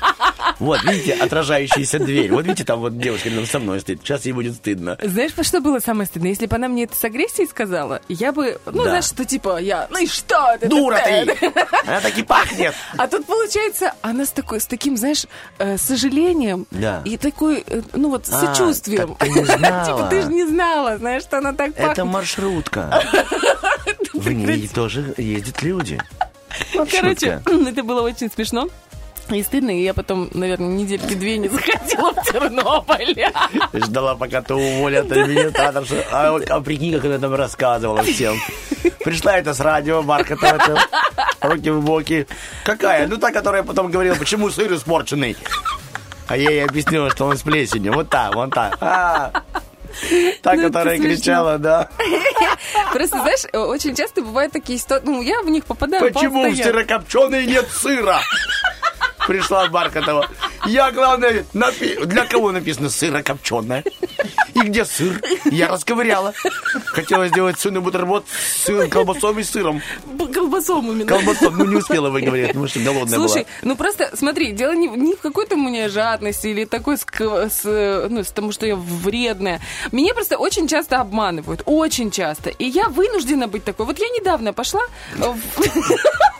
Вот, видите, отражающаяся дверь. Вот видите, там вот девушка рядом со мной стоит. Сейчас ей будет стыдно. Знаешь, по что было самое стыдное? Если бы она мне это с агрессией сказала, я бы, ну, Да. знаешь, что типа я, ну и что это? Дура такая?» ты! <laughs> Она так и пахнет. А тут получается, она с такой, с таким, знаешь, э, сожалением Да. и такой, э, ну вот, А, сочувствием. ты не <laughs> знала. Типа ты же не знала, знаешь, что она так Это пахнет. маршрутка. В ней тоже ездят люди. Короче, Шутка. <clears throat> это было очень смешно. И стыдно, и я потом, наверное, недельки две не заходила в Тернополь. <laughs> Ждала, пока ты уволят администраторшу. А, а прикинь, как она там рассказывала всем. Пришла это с радио, Бархатова, это, руки в боки. Какая? Ну, та, которая потом говорила, почему сыр испорченный. А я ей объяснила, что он с плесенью. Вот так, вон так. А. Та, Ну, <laughs> это которая смешно. кричала, да. <laughs> Просто, знаешь, э, очень часто бывают такие ситуации, ну, я в них попадаю Почему в сырокопченой нет сыра? Пришла Бархатова. Я, главное, напи- для кого написано сырокопченая? И где сыр? Я расковыряла. Хотела сделать сырный бутерброд с сыром, колбасой и сыром. Колбасом именно. Колбасом, ну не успела выговорить, потому что голодная Слушай, была. ну просто смотри, дело не, не в какой-то у меня жадности или такой, с, с, ну, с тому, что я вредная. Меня просто очень часто обманывают, очень часто. И я вынуждена быть такой. Вот я недавно пошла в- <laughs>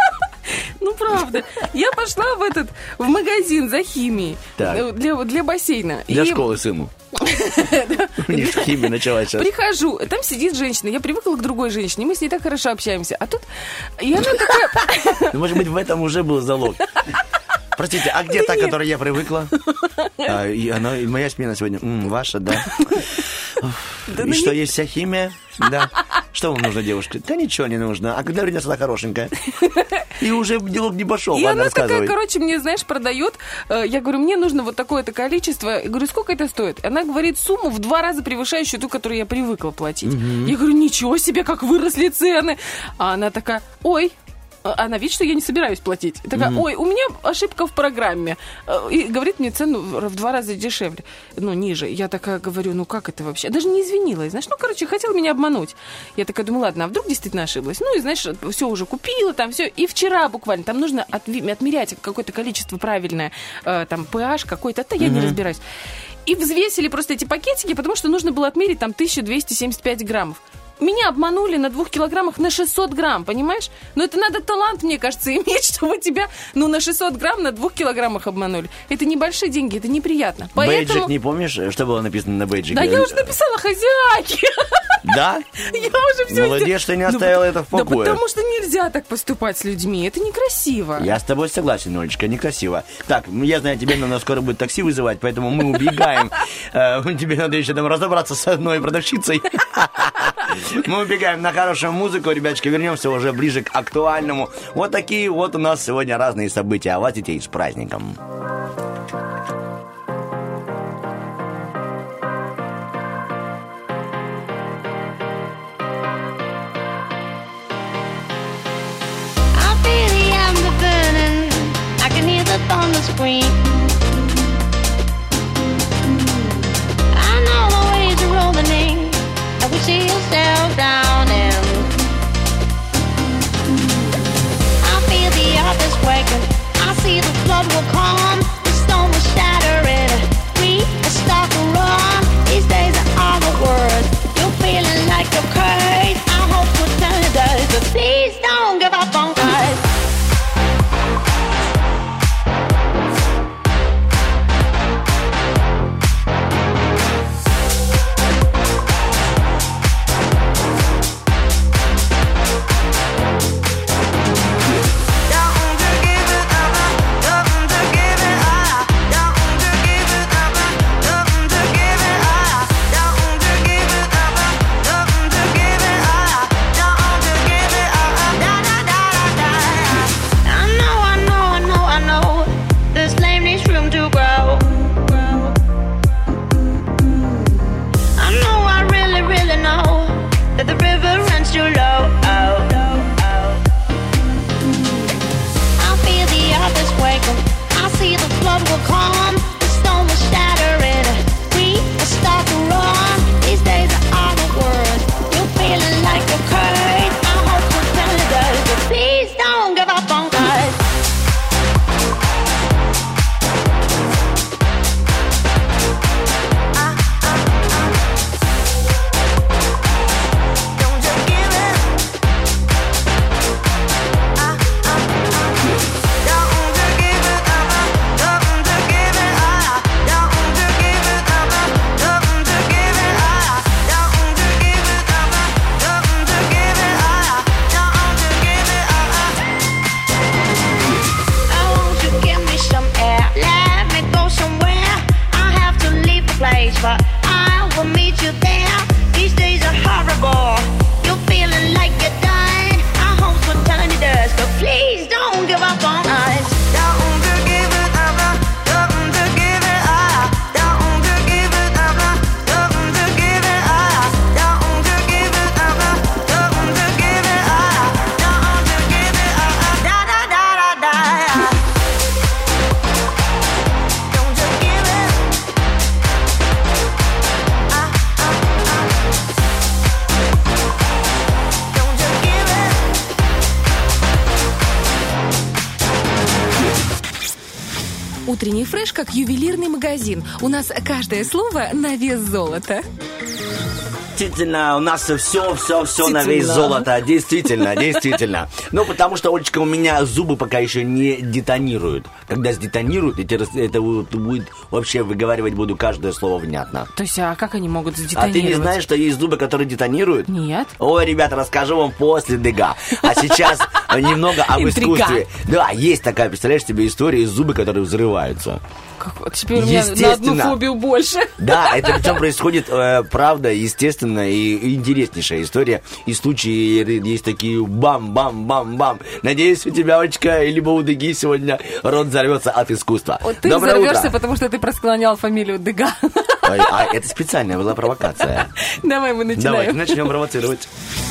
Ну, правда. Я пошла в этот, в магазин за химией. Так. э, Для, для бассейна. Для И школы сыну. <laughs> У них химия началась сейчас. Прихожу, там сидит женщина. Я привыкла к другой женщине, мы с ней так хорошо общаемся. А тут... И она такая... Ну, Может быть, в этом уже был залог. Простите, а где та, к которой я привыкла? А, моя смена сегодня. Ваша, да. И ну что, есть вся химия? Да. Что вам нужно, девушка? Да ничего не нужно. А когда придется та хорошенькая? И уже диалог не пошел. И она такая, короче, мне, знаешь, продает. э, Я говорю, мне нужно вот такое-то количество. Я говорю, сколько это стоит? Она говорит сумму в два раза превышающую ту, которую я привыкла платить. Я говорю, ничего себе, как выросли цены. А она такая, ой, она видит, что я не собираюсь платить. Такая, ой, у меня ошибка в программе. Э, И говорит мне цену в два раза дешевле, ну, ниже. Я такая говорю, ну, как это вообще? Даже не извинилась, знаешь, ну, короче, хотела меня обмануть. Я такая думаю, ладно, а вдруг действительно ошиблась? Ну, и, знаешь, все уже купила, там все. И вчера буквально, там нужно отмерять какое-то количество правильное, э, там, pH какой-то, это я не разбираюсь. И взвесили просто эти пакетики, потому что нужно было отмерить там 1275 граммов. Меня обманули на двух килограммах на 600 грамм, понимаешь? Но это надо талант, мне кажется, <laughs> иметь, чтобы тебя, ну, на 600 грамм на двух килограммах обманули. Это небольшие деньги, это неприятно. Бейджик, Поэтому... не помнишь, что было написано на бейджике? Да я уже написала хозяйке. <laughs> Да? <laughs> Я уже все Молодец, что не оставила это в покое. Да потому что нельзя так поступать с людьми. Это некрасиво. Я с тобой согласен, Олечка, некрасиво. Так, ну, я знаю, тебе надо скоро будет такси вызывать, поэтому мы убегаем. <laughs> Э, Тебе надо еще там разобраться с одной продавщицей. <laughs> Мы убегаем на хорошую музыку, ребяточки, вернемся уже ближе к актуальному. Вот такие вот у нас сегодня разные события. А вас, детей, с праздником. We. Магазин. У нас каждое слово на вес золота. Действительно, у нас все, все, все на весь золото. Действительно, действительно. Ну, потому что, Олечка, у меня зубы пока еще не детонируют. Когда сдетонируют, это вот будет вообще выговаривать буду каждое слово внятно. То есть, а как они могут А сдетонировать? ты не знаешь, что есть зубы, которые детонируют? Нет. Ой, ребята, расскажу вам после дега. А сейчас немного об искусстве. Да, есть такая, представляешь себе, история из зубы, которые взрываются. Как- теперь у меня на одну Естественно. фобию больше. Да, это причем происходит, э, правда, естественно, и интереснейшая история. И случаи есть такие бам-бам-бам-бам. Надеюсь, у тебя, Олечка, либо у Деги сегодня рот взорвется от искусства. Вот ты Доброе взорвешься, утро. потому что ты просклонял фамилию Дега. Ой, А это специальная была провокация. Давай мы Давайте начинаем. начнем провоцировать.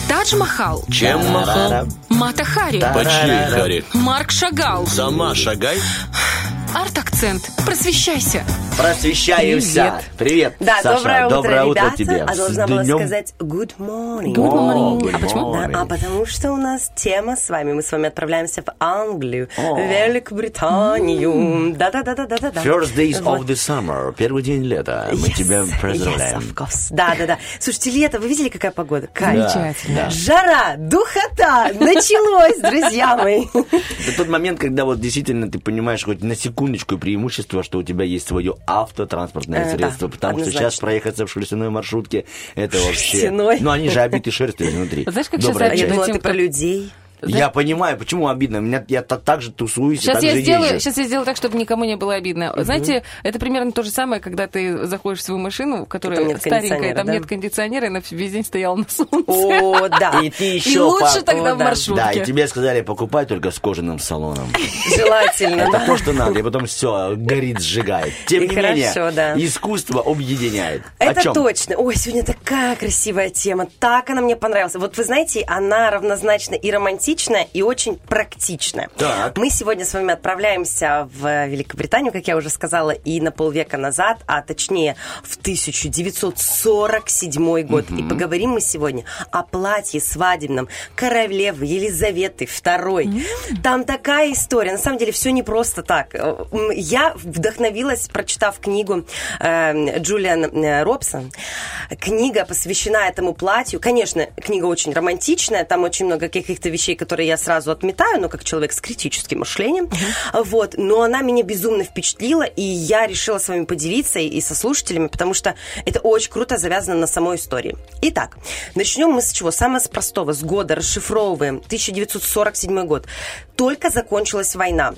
Тадж Махал, Чем махал? Мата Хари, По чьей харе? Марк Шагал, Сама шагай. Арт-акцент. Просвещайся. Просвещаемся. Привет, Да, Саша. доброе утро, доброе утро ребята. тебе. А должна С была днем. сказать good morning. Good morning. Good А почему? Да, morning. а потому что у нас тема с вами. Мы с вами отправляемся в Англию, в Великобританию. Да-да-да-да-да-да. First days Вот. of the summer. Первый день лета. Мы Yes, тебя Yes, поздравляем. of course. Да, да, да. Слушайте, лето, вы видели, какая погода? Кайф. Замечательно. Да. Жара, духота, началось, друзья мои. <laughs> Это тот момент, когда вот действительно ты понимаешь хоть на секундочку преимущество, что у тебя есть свое автотранспортное Э, да, средство, потому что сейчас проехаться в шерстяной маршрутке, это вообще... Шерстяной. Ну, они же обиты шерстью изнутри. Знаешь, как сейчас думала, тем, ты про людей. Я понимаю, почему обидно. Меня, я та- так же тусуюсь, и Сейчас так я, же сделаю, езжу. сейчас я сделаю так, чтобы никому не было обидно. Знаете, это примерно то же самое, когда ты заходишь в свою машину, которая Там старенькая, там да? нет кондиционера, и она весь день стояла на <laughs> солнце. О, да. И ты И еще лучше по- тогда О, в да. маршрутке. Да, и тебе сказали, покупай только с кожаным салоном. Желательно, Это да. то, что надо, и потом все горит, сжигает. Тем И не менее, да. искусство объединяет. Это точно. Ой, сегодня такая красивая тема. Так она мне понравилась. Вот вы знаете, она равнозначна и романтичная, и очень практичная. Так. Мы сегодня с вами отправляемся в Великобританию, как я уже сказала, и на полвека назад, а точнее в 1947 год. И поговорим мы сегодня о платье свадебном королевы Елизаветы II. Там такая история. На самом деле все не просто так. Я вдохновилась, прочитав книгу э, Джулиан э, Робсон. Книга посвящена этому платью. Конечно, книга очень романтичная, там очень много каких-то вещей, которые я сразу отметаю, но как человек с критическим мышлением. Вот. Но она меня безумно впечатлила, и я решила с вами поделиться и, и со слушателями, потому что это очень круто завязано на самой истории. Итак, начнем мы с чего? Самое с простого, с года, расшифровываем. 1947 год. Только закончилась война.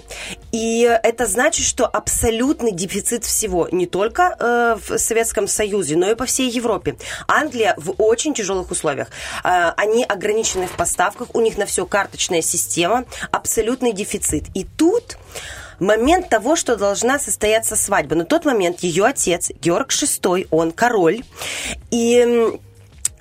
И это значит, что абсолютный дефицит всего, не только э, в Советском Союзе, но и по всей Европе. Англия в очень тяжелых условиях. Э, они ограничены в поставках, у них на все карточная система, абсолютный дефицит. И тут момент того, что должна состояться свадьба. На тот момент ее отец, Георг VI, он король. И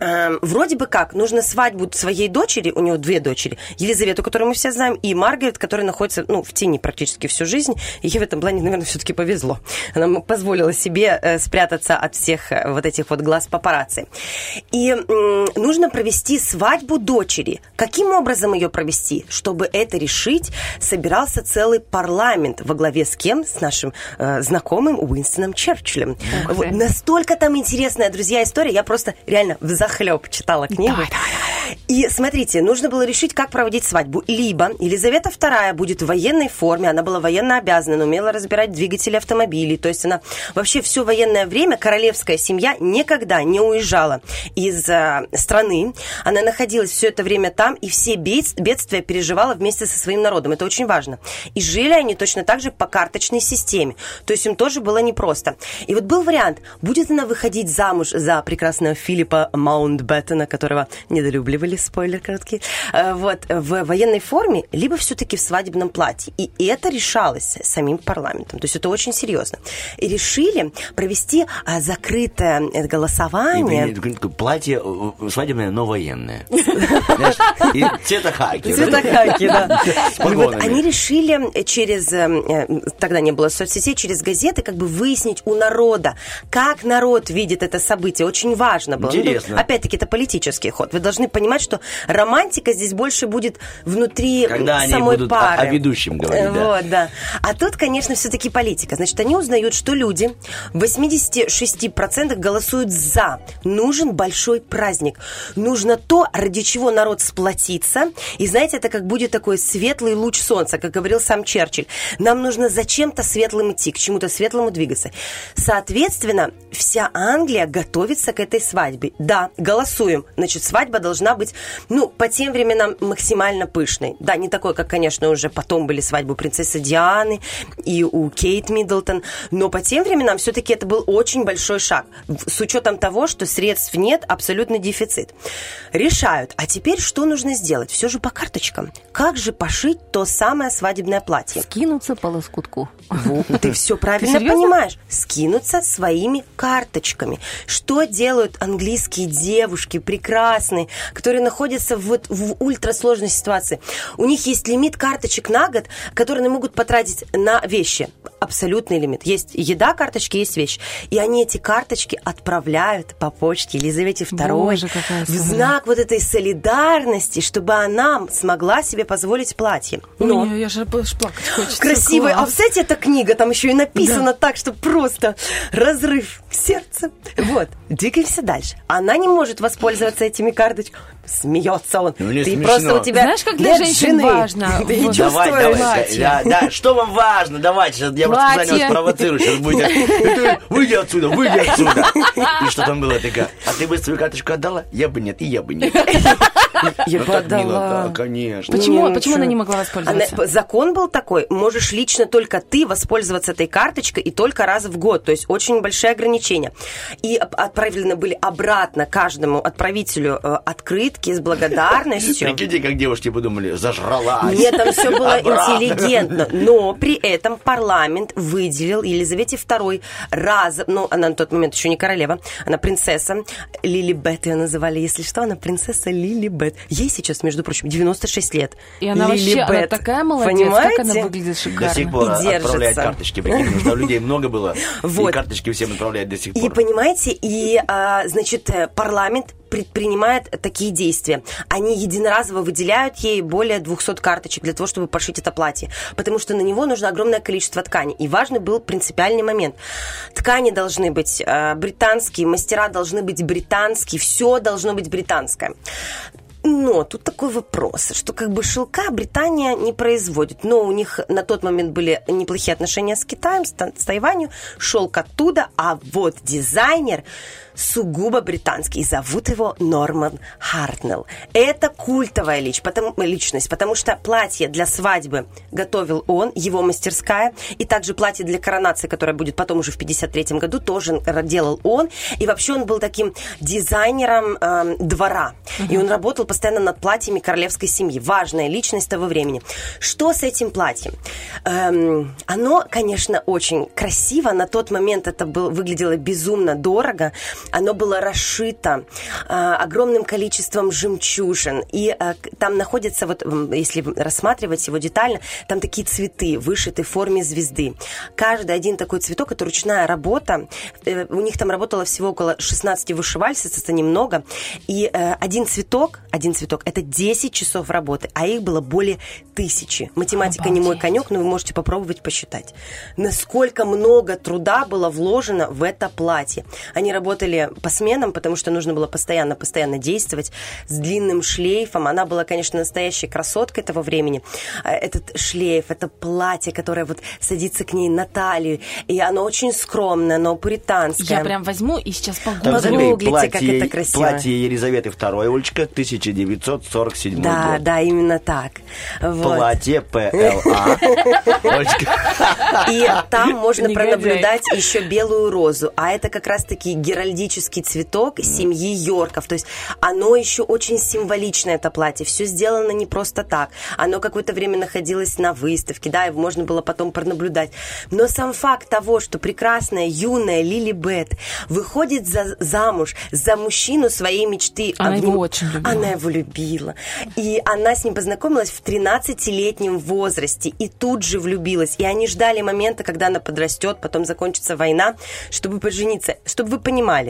Эм, вроде бы как, нужно свадьбу своей дочери, у него две дочери, Елизавету, которую мы все знаем, и Маргарет, которая находится, ну, в тени практически всю жизнь, и ей в этом плане, наверное, все-таки повезло. Она позволила себе э, спрятаться от всех э, вот этих вот глаз папарацци. И нужно провести свадьбу дочери. Каким образом ее провести? Чтобы это решить, собирался целый парламент во главе с кем? С нашим э, знакомым Уинстоном Черчиллем. Вот настолько там интересная, друзья, история. Я просто реально в захлеб читала книгу. И смотрите, нужно было решить, как проводить свадьбу. Либо Елизавета II будет в военной форме, она была военно обязана, она умела разбирать двигатели автомобилей. То есть она вообще все военное время, королевская семья никогда не уезжала из э, страны. Она находилась все это время там и все бед- бедствия переживала вместе со своим народом. Это очень важно. И жили они точно так же по карточной системе. То есть им тоже было непросто. И вот был вариант, будет она выходить замуж за прекрасного Филиппа Маунтбеттена, которого недолюбливали, спойлер короткий, э, вот, в военной форме, либо все-таки в свадебном платье. И это решалось самим парламентом. То есть это очень серьезно. И решили провести а, закрытое э, голосование. платье э, свадебное, но военное. <laughs> И цвета хаки. Цвета хаки, да. <laughs> Они решили через, э, э, тогда не было соцсетей, через газеты как бы выяснить у народа, как народ видит это событие. Очень важно было. Ну, опять-таки, это политический ход. Вы должны понимать, что романтика здесь больше будет внутри Когда они самой будут о- пары. о ведущем говорить, да. Вот, да. А тут, конечно, все-таки политика. Значит, они узнают, что люди в 86% голосуют за. Нужен большой праздник. Нужно то, ради чего народ сплотится. И знаете, это как будет такой светлый луч солнца, как говорил сам Черчилль. Нам нужно зачем-то светлым идти, к чему-то светлому двигаться. Соответственно, вся Англия готовится к этой свадьбе. Да, голосуем. Значит, свадьба должна быть, ну, по тем временам максимально пышной. Да, не такой, как, конечно, уже потом были свадьбы принцессы Дианы и у Кейт Миддлтон. Но по тем временам все-таки это был очень большой шаг. С учетом того, что средств нет, абсолютный дефицит. Решают. А теперь что нужно сделать? Все же по карточкам. Как же пошить то самое свадебное платье? Скинуться по лоскутку. Во, Ты все правильно серьезно? понимаешь. Скинуться своими карточками. Что делают английские девушки прекрасные, которые находятся вот в ультрасложной ситуации? У них есть лимит карточек на год, которые они могут потратить на вещи. Абсолютный лимит. Есть еда, карточки, есть вещи. И они эти карточки отправляют по почте Елизавете II Боже, какая в знак вот этой солидарности, чтобы она смогла себе позволить платье. Но Ой, я же плакать хочется. красивая. А представляете, эта книга там еще и написана так, что просто разрыв сердца. Вот, двигаемся дальше. Она не может воспользоваться этими карточками. Смеется он. Ну, Ты смешно. просто у тебя Знаешь, как для женщин жены. важно Ты не вот. Давай, давай, да, да, что вам важно? Давайте, сейчас я специально вас провоцирую, сейчас будете. «Это Выйди отсюда, выйди отсюда. И что там было такая? А ты бы свою карточку отдала? Я бы нет, и я бы нет. Я Ну, так мило, да, конечно. Почему- Не, почему она не могла воспользоваться? Она- закон был такой, можешь лично только ты воспользоваться этой карточкой и только раз в год, то есть очень большие ограничения. И отправлены были обратно каждому отправителю э, открытки с благодарностью. Прикиньте, как девушки подумали, зажралась. Нет, там все было интеллигентно. Но при этом парламент выделил Елизавете II раз, ну, она на тот момент еще не королева, она принцесса. Лили Бет ее называли, если что, она принцесса Лили Бет. Ей сейчас, между прочим, 96 лет. И она Лили вообще, она Бет. такая молодец, Понимаете? как она выглядит До шикарно. сих пор И отправляет держится. карточки, прикинь, что людей много было, и Вот. карточки всем отправляют до сих И пор. понимаете, и, а, значит, э, парламент предпринимает такие действия. Они единоразово выделяют ей более 200 карточек для того, чтобы пошить это платье. Потому что на него нужно огромное количество ткани. И важный был принципиальный момент. Ткани должны быть э, британские, мастера должны быть британские, все должно быть британское. Но тут такой вопрос, что как бы шелка Британия не производит, но у них на тот момент были неплохие отношения с Китаем, с, с Тайванью, шелк оттуда, а вот дизайнер сугубо британский, и зовут его Норман Хартнелл. Это культовая лич- потому- личность, потому что платье для свадьбы готовил он, его мастерская, и также платье для коронации, которое будет потом уже в 53 году, тоже делал он, и вообще он был таким дизайнером эм, двора, и он работал постоянно над платьями королевской семьи. Важная личность того времени. Что с этим платьем? Эм, оно, конечно, очень красиво. На тот момент это был, выглядело безумно дорого. Оно было расшито э, огромным количеством жемчужин. И к- там находятся, вот, если рассматривать его детально, там такие цветы, вышиты в форме звезды. Каждый один такой цветок, это ручная работа. Э, у них там работало всего около 16 вышивальщиц, это немного. И э, один цветок, один цветок, это 10 часов работы, а их было более тысячи. Математика не мой конек, но вы можете попробовать посчитать. Насколько много труда было вложено в это платье. Они работали по сменам, потому что нужно было постоянно-постоянно действовать с длинным шлейфом. Она была, конечно, настоящей красоткой того времени. А Этот шлейф, это платье, которое вот садится к ней на талию, и оно очень скромное, оно пуританское. Я прям возьму и сейчас погуглю. Погуглите, как платье- это красиво. Платье Елизаветы II, Олечка, 1947 Да, год. да, именно так. Вот. Платье ПЛА. <laughs> И там можно пронаблюдать еще белую розу. А это как раз-таки геральдический цветок семьи Йорков. То есть оно еще очень символичное, это платье. Все сделано не просто так. Оно какое-то время находилось на выставке, да, и можно было потом пронаблюдать. Но сам факт того, что прекрасная, юная Лили Бет выходит за, замуж за мужчину своей мечты. Она а в его очень любила. Она его любила. И она с ним познакомилась в 13-летнем возрасте и тут же влюбилась. И они ждали момента, когда она подрастет, потом закончится война, чтобы пожениться. Чтобы вы понимали,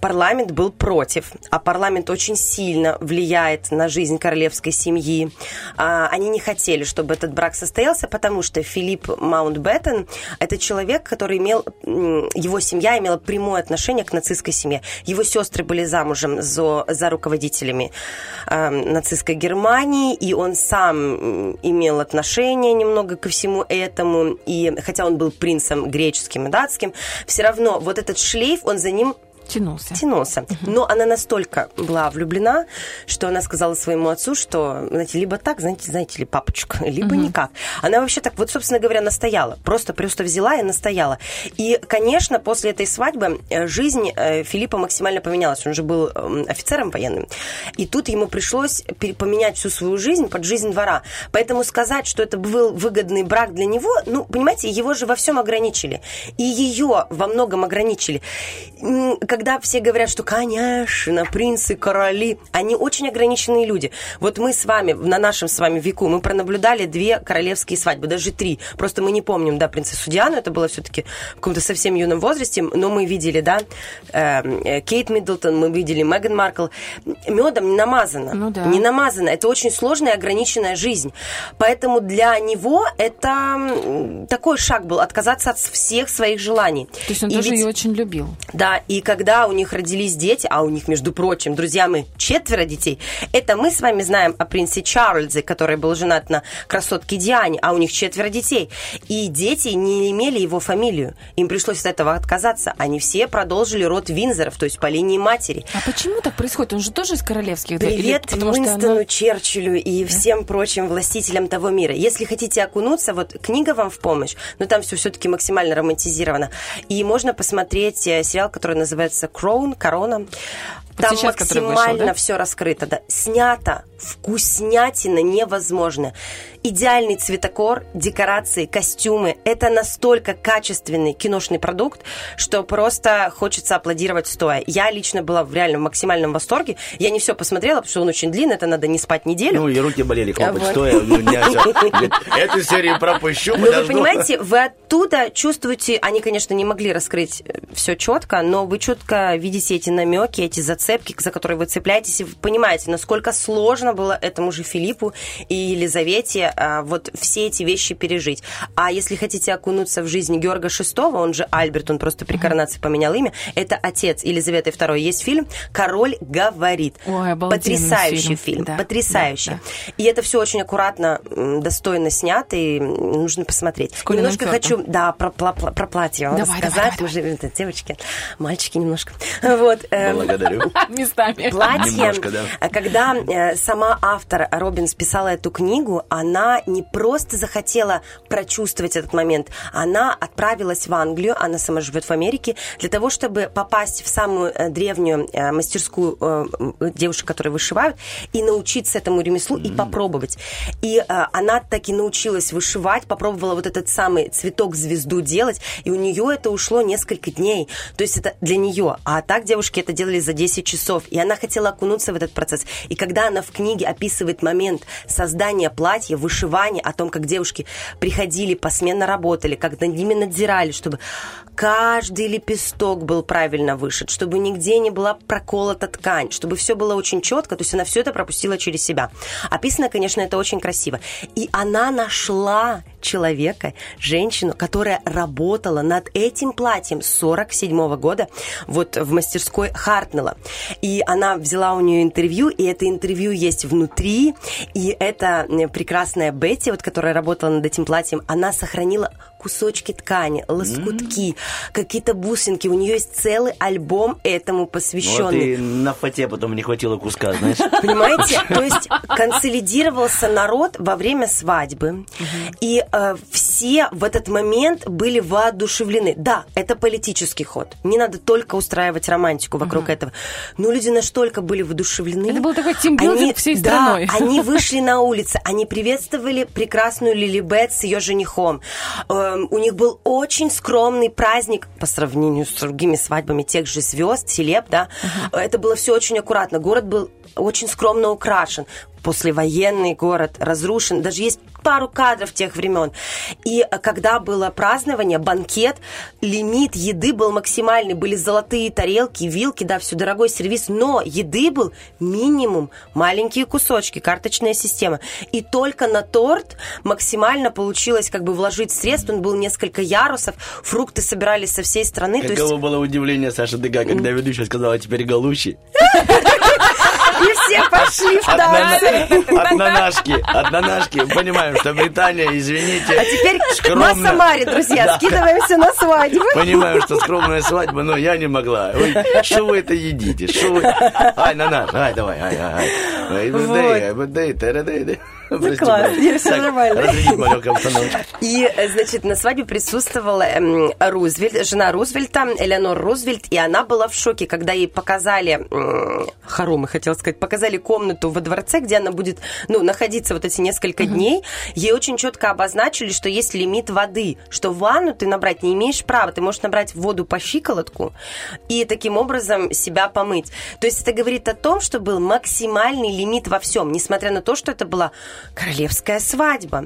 парламент был против, а парламент очень сильно влияет на жизнь королевской семьи. А, Они не хотели, чтобы этот брак состоялся, потому что Филипп Маунтбеттен – это человек, который имел, его семья имела прямое отношение к нацистской семье. Его сестры были замужем за, за руководителями э, нацистской Германии, и он сам имел отношение немного ко всему этому, и хотя он был принцем греческим и датским, все равно вот этот шлейф, он за ним Тянулся. тянулся. Но она настолько была влюблена, что она сказала своему отцу, что, знаете, либо так, знаете, знаете ли, папочка, <laughs> либо никак. Она вообще так, вот, собственно говоря, настояла. Просто просто взяла и настояла. И, конечно, после этой свадьбы э, жизнь э, Филиппа максимально поменялась. Он же был эм, офицером военным. И тут ему пришлось поменять всю свою жизнь под жизнь двора. Поэтому сказать, что это был выгодный брак для него, ну, понимаете, его же во всем ограничили. И ее во многом ограничили. Когда все говорят, что, конечно, принцы, короли, они очень ограниченные люди. Вот мы с вами, на нашем с вами веку, мы пронаблюдали две королевские свадьбы, даже три. Просто мы не помним, да, принцессу Диану, это было все-таки в каком-то совсем юном возрасте, но мы видели, да, э, э, Кейт Миддлтон, мы видели Меган Маркл. Медом не намазано. Ну да. Не намазано. Это очень сложная и ограниченная жизнь. Поэтому для него это такой шаг был, отказаться от всех своих желаний. То есть он И тоже ведь- ее очень любил. да, и когда у них родились дети, а у них, между прочим, друзья мы, четверо детей, это мы с вами знаем о принце Чарльзе, который был женат на красотке Диане, а у них четверо детей. И дети не имели его фамилию. Им пришлось от этого отказаться. Они все продолжили род Винзоров, то есть по линии матери. А почему так происходит? Он же тоже из королевских. да? Или Привет что Уинстону она- Черчиллю и всем прочим властителям того мира. Если хотите окунуться, вот книга вам в помощь, но там все все-таки максимально романтизировано. И можно посмотреть э, сериал, который называется «Кроун», «Корона». Вот Там сейчас, который вышел, максимально да? все раскрыто. Да. Снято, вкуснятина невозможно. Идеальный цветокор, декорации, костюмы. Это настолько качественный киношный продукт, что просто хочется аплодировать стоя. Я лично была в реально максимальном восторге. Я не все посмотрела, потому что он очень длинный, это надо не спать неделю. Ну, и руки болели, хлопать Вот. стоя. Ну. <laughs> Эту серию пропущу, Ну, вы понимаете, вы оттуда чувствуете, они, конечно, не могли раскрыть все четко, но вы четко видите эти намеки, эти зацепки, за которые вы цепляетесь, и вы понимаете, насколько сложно было этому же Филиппу и Елизавете а, вот все эти вещи пережить. А если хотите окунуться в жизнь Георга VI, он же Альберт, он просто при коронации поменял имя, это отец Елизаветы II. Есть фильм «Король говорит». Ой, Потрясающий фильм. фильм, Да, потрясающий. да, И это все очень аккуратно, достойно снято, и нужно посмотреть. Колином Немножко хочу, да, про, пла- про платье вам Давай, рассказать. давай, же, это, девочки, мальчики немножко. Вот. эм, Благодарю. <laughs> Местами. Платье, Немножко, да. когда э, сама автор Робин списала эту книгу, она не просто захотела прочувствовать этот момент, она отправилась в Англию, она сама живет в Америке, для того, чтобы попасть в самую э, древнюю э, мастерскую э, девушек, которые вышивают, и научиться этому ремеслу и попробовать. И она таки научилась вышивать, попробовала вот этот самый цветок-звезду делать, и у нее это ушло несколько дней. То есть это для нее. А так девушки это делали за 10 часов. И она хотела окунуться в этот процесс. И когда она в книге описывает момент создания платья, вышивания, о том, как девушки приходили, посменно работали, как над ними надзирали, чтобы каждый лепесток был правильно вышит, чтобы нигде не была проколота ткань, чтобы все было очень четко, то есть она все это пропустила через себя. Описано, конечно, это очень красиво. И она нашла человека, женщину, которая работала над этим платьем с 47 года вот в мастерской Хартнелла. И она взяла у нее интервью, и это интервью есть внутри, и эта прекрасная Бетти, вот, которая работала над этим платьем, она сохранила кусочки ткани, лоскутки, какие-то бусинки. У нее есть целый альбом этому Вот посвященный. и на фате потом не хватило куска, знаешь. <laughs> Понимаете? То есть консолидировался народ во время свадьбы. И э, все в этот момент были воодушевлены. Да, это политический ход. Не надо только устраивать романтику вокруг этого. Но люди настолько были воодушевлены. Это был такой тимбилдинг всей да, страной. они <laughs> вышли на улицы, они приветствовали прекрасную Лили Бет с ее женихом. Эм, у них был очень скромный праздник по сравнению с другими свадьбами тех же звезд, селеб, да. Это было все очень аккуратно. Город был очень скромно украшен. Послевоенный город, разрушен. Даже есть пару кадров тех времен. И э, когда было празднование, банкет, лимит еды был максимальный. Были золотые тарелки, вилки, да, все дорогой сервис. Но еды был минимум, маленькие кусочки, карточная система. И только на торт максимально получилось как бы вложить средств. Он был несколько ярусов, фрукты собирались со всей страны. То есть- Каково было удивление Саши Дега, когда ведущая сказала, теперь галуши. <laughs> И все пошли в танцы. от нанашки. Понимаем, что Британия, извините. А теперь скромно. на Самаре, друзья, Да. скидываемся на свадьбу. Понимаю, что скромная свадьба, но я не могла. Ой, что вы это едите? Что вы... Ай, на наш, ай, давай, ай, ай, ай. Ай, Вот. <laughs> Прости, класс, Так, нормально. И, значит, на свадьбе присутствовала эм, Рузвельт, жена Рузвельта, Элеонор Рузвельт, и она была в шоке, когда ей показали, хоромы, хотела сказать, показали комнату во дворце, где она будет, ну, находиться вот эти несколько дней. Ей очень четко обозначили, что есть лимит воды, что ванну ты набрать не имеешь права, ты можешь набрать воду по щиколотку и таким образом себя помыть. То есть это говорит о том, что был максимальный лимит во всем, несмотря на то, что это была королевская свадьба.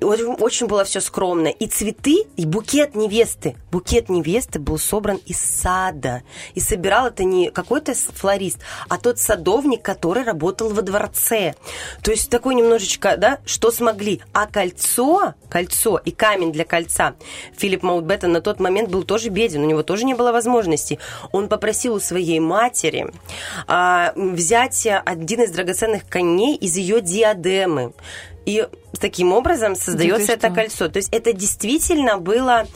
И Очень, очень было все скромно. И цветы, и букет невесты. Букет невесты был собран из сада. И собирал это не какой-то флорист, а тот садовник, который работал во дворце. То есть такой немножечко, да, что смогли. А кольцо, кольцо и камень для кольца Филипп Маутбеттен на тот момент был тоже беден, у него тоже не было возможности. Он попросил у своей матери а, взять один из драгоценных коней из ее диадемы. И таким образом создается это что? кольцо. То есть это действительно было,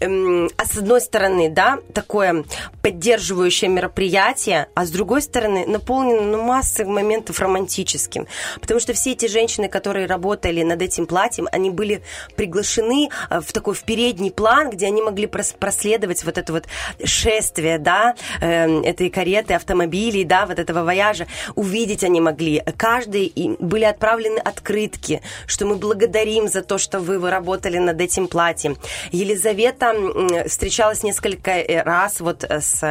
эм, а с одной стороны, да, такое поддерживающее мероприятие, а с другой стороны наполнено ну, массой моментов романтическим. Потому что все эти женщины, которые работали над этим платьем, они были приглашены э, в такой в передний план, где они могли прос- проследовать вот это вот шествие, да, эм, этой кареты, автомобилей, да, вот этого вояжа. Увидеть они могли. Каждый были отправлены открытки, что мы благодарим за то, что вы, вы работали над этим платьем. Елизавета встречалась несколько э, раз вот э, с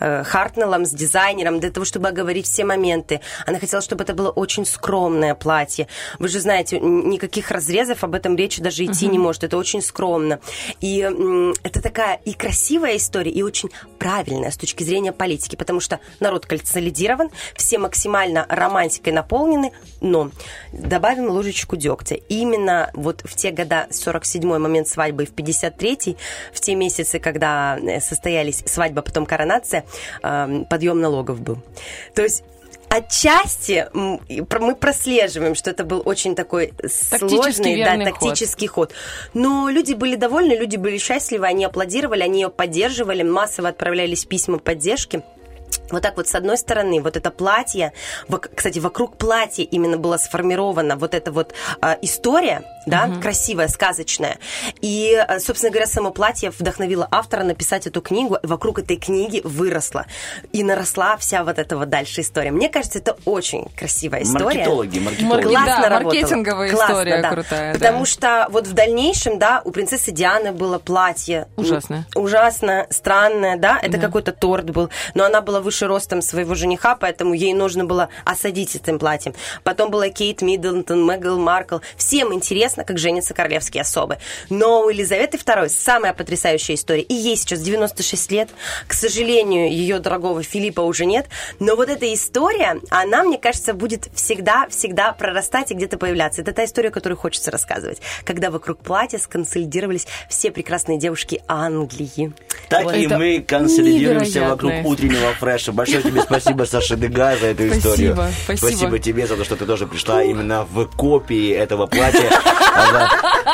э, Хартнеллом, с дизайнером, для того, чтобы оговорить все моменты. Она хотела, чтобы это было очень скромное платье. Вы же знаете, никаких разрезов об этом речи даже идти не может. Это очень скромно. И это такая и красивая история, и очень правильная с точки зрения политики, потому что народ консолидирован, все максимально романтикой наполнены, но добавим ложечку дегтя. Именно вот в те года, 47-й момент свадьбы и в 53-й, в те месяцы, когда э, состоялись свадьба, потом коронация, э, подъем налогов был. То есть Отчасти мы прослеживаем, что это был очень такой сложный, да, верный ход. тактический ход. Но люди были довольны, люди были счастливы, они аплодировали, они ее поддерживали, массово отправлялись письма поддержки. Вот так вот, с одной стороны, вот это платье, кстати, вокруг платья именно была сформирована вот эта вот а, история, да, красивая, сказочная. И, а, собственно говоря, само платье вдохновило автора написать эту книгу, и вокруг этой книги выросла и наросла вся вот эта вот дальше история. Мне кажется, это очень красивая история. Маркетологи, маркетологи. Маркет- Классно Да, работала. маркетинговая Классно, история да. крутая, да. Потому что вот в дальнейшем, да, у принцессы Дианы было платье. Ужасное. М, Ужасное, странное, да, это какой-то торт был. Но она была выше ростом своего жениха, поэтому ей нужно было осадить этим платьем. Потом была Кейт Миддлтон, Мегал Маркл. Всем интересно, как женятся королевские особы. Но у Елизаветы II самая потрясающая история. И ей сейчас 96 лет. К сожалению, ее дорогого Филиппа уже нет. Но вот эта история, она, мне кажется, будет всегда-всегда прорастать и где-то появляться. Это та история, которую хочется рассказывать. Когда вокруг платья сконсолидировались все прекрасные девушки Англии. Так Вот. и Это мы консолидируемся вокруг утреннего фреша. Большое тебе спасибо, Саша Дега, за эту Спасибо, историю. спасибо. тебе за то, что ты тоже пришла именно в копии этого платья.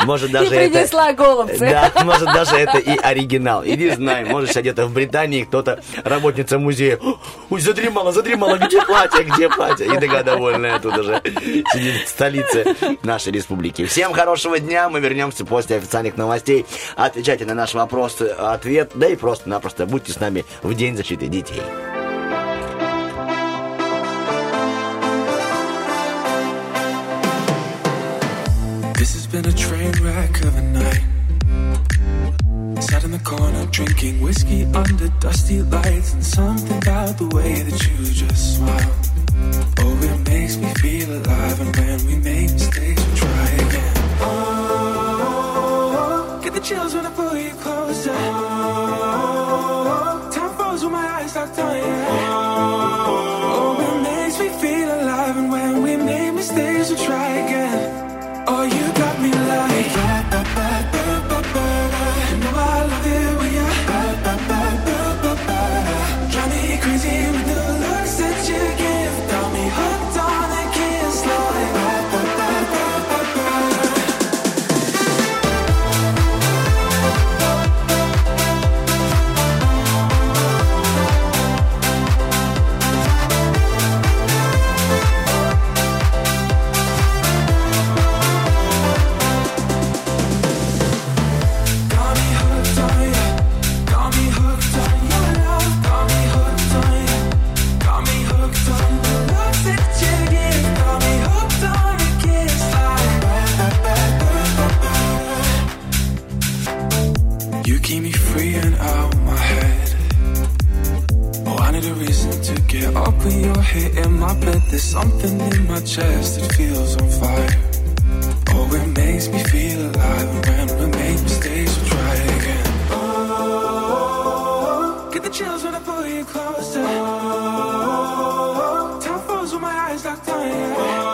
Может, даже И это... принесла голубцы. Да, может, даже это и оригинал. Иди знай, может, сейчас где-то в Британии кто-то, работница музея, ой, задремала, задремала, где платье, где платье? И такая довольная тут уже сидит в столице нашей республики. Всем хорошего дня, мы вернемся после официальных новостей. Отвечайте на наш вопрос, ответ, да и просто-напросто будьте с нами в День защиты детей. This has been a train wreck of a night. Sat in the corner drinking whiskey under dusty lights, and something about the way that you just smile. Oh, it makes me feel alive, and when we make mistakes, we try again. Oh, get the chills when I pull you closer. Oh, time froze when my eyes locked on you. Oh, it makes me feel alive, and when we make mistakes, we try again. When you're hitting my bed. There's something in my chest that feels on fire. Oh, it makes me feel alive. When we make mistakes, we try again. Oh, get the chills when I pull you closer. Oh, time froze when my eyes locked on you.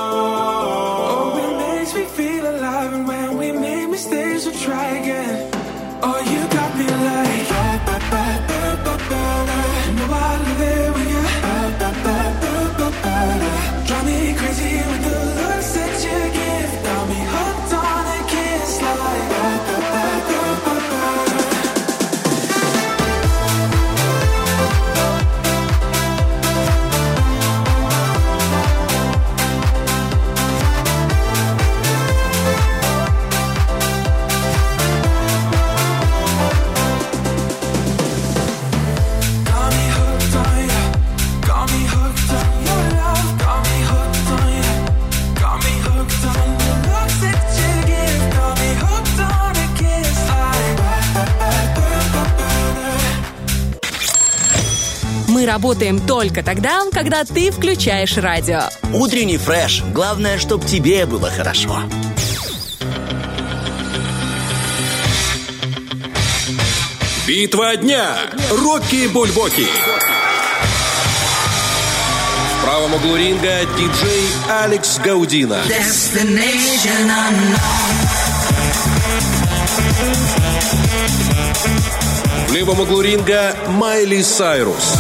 Работаем только тогда, когда ты включаешь радио. Утренний фреш. Главное, чтобы тебе было хорошо. Битва дня. Рокки Бульбоки. В правом углу ринга диджей Алекс Гаудина. В левом углу ринга Майли Сайрус.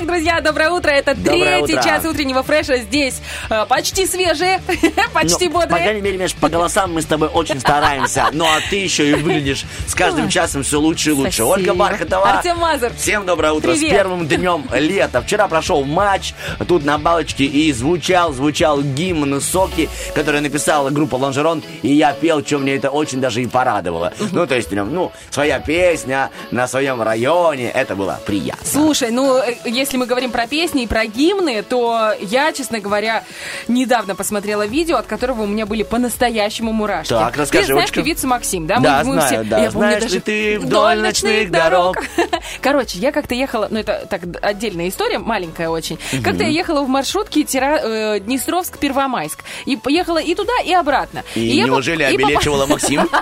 Итак, друзья, доброе утро. Это Доброе третий утро. час утреннего фреша. Здесь почти свежие, <laughs> почти Ну, По бодрые. крайней мере, Миш, по голосам мы с тобой очень стараемся. Ну, а ты еще и выглядишь с каждым часом все лучше и лучше. Спасибо. Ольга Бархатова. Артем Мазур. Всем доброе утро. Привет. С первым днем лета. Вчера прошел матч тут на балочке и звучал, звучал гимн «Соки», который написала группа «Лонжерон», и я пел, что мне это очень даже и порадовало. Ну, то есть, прям, ну, своя песня на своем районе, это было приятно. Слушай, ну, э, если мы говорим про песни и про гимны, то я, честно говоря, недавно посмотрела видео, от которого у меня были по-настоящему мурашки. Так, расскажи, Ты знаешь певицу Максим, да? Да, знаю, да. Я помню Знаешь даже ли ты вдоль ночных дорог? <laughs> Короче, я как-то ехала, ну, это так отдельная история, маленькая очень. Как-то я ехала в маршрутке Тира- э, Днестровск-Первомайск. И поехала и туда, и обратно. И, поп- неужели и попа- обелечивала Максим? <laughs>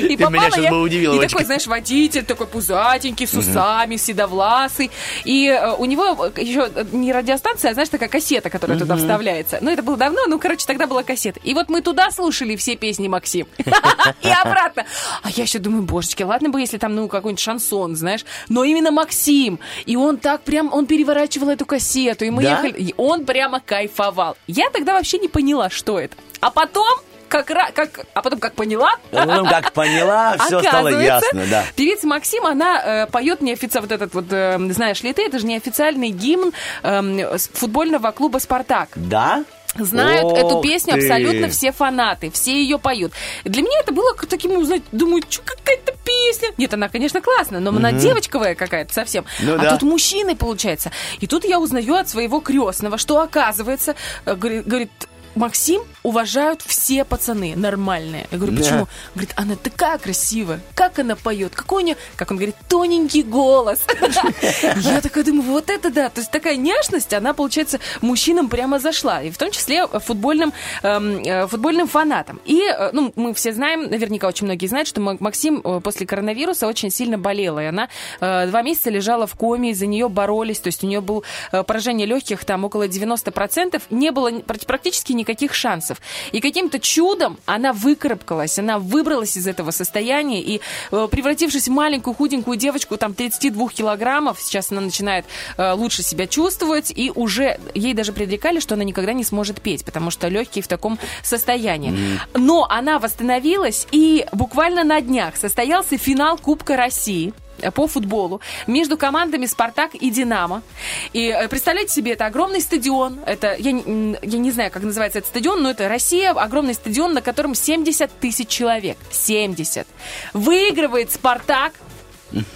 И Ты меня сейчас я- бы удивила, И такой, знаешь, водитель такой пузатенький, с усами, седовласый. И э, у него еще не радиостанция, а, знаешь, такая кассета, которая туда вставляется. Ну, это было давно, ну, короче, тогда была кассета. И вот мы туда слушали все песни Максим. <laughs> И обратно. А я еще думаю, божечки, ладно бы, если там, ну, какой-нибудь шансон, знаешь. Но именно Максим. И он так прям, он переворачивал эту кассету. И мы ехали. И он прямо кайфовал. Я тогда вообще не поняла, что это. А потом... Как, ра- как, а потом как поняла, Ну, как поняла, все стало ясно, да. Певица Максим, она э, поет неофициально, вот этот вот, э, знаешь ли ты, это же неофициальный гимн с- футбольного клуба «Спартак». Да? Знают Ох эту песню ты. абсолютно все фанаты, все ее поют. Для меня это было таким, ну, знаете, думаю, что какая-то песня. Нет, она, конечно, классная, но она девочковая какая-то совсем. Ну а да. тут мужчины, получается. И тут я узнаю от своего крестного, что оказывается, э, говорит, Максим уважают все пацаны нормальные. Я говорю, почему? Он говорит, она такая красивая, как она поет, какой у нее, как он говорит, тоненький голос. <laughs> Я такая думаю, вот это да. То есть такая нежность, она, получается, мужчинам прямо зашла. И в том числе футбольным, эм, э, футбольным фанатам. И, э, ну, мы все знаем, наверняка очень многие знают, что Ма- Максим э, после коронавируса очень сильно болела. И она два месяца лежала в коме, из-за нее боролись. То есть у нее было поражение легких там около 90%. Не было практически никаких шансов. И каким-то чудом она выкарабкалась, она выбралась из этого состояния и, э, превратившись в маленькую худенькую девочку, там 32 килограммов, сейчас она начинает э, лучше себя чувствовать, и уже ей даже предрекали, что она никогда не сможет петь, потому что легкие в таком состоянии. Но она восстановилась, и буквально на днях состоялся финал Кубка России по футболу между командами «Спартак» и «Динамо». И э, представляете себе, это огромный стадион, это, я, я не знаю, как называется этот стадион, но это Россия, огромный стадион, на котором 70 тысяч человек. 70. Выигрывает «Спартак»,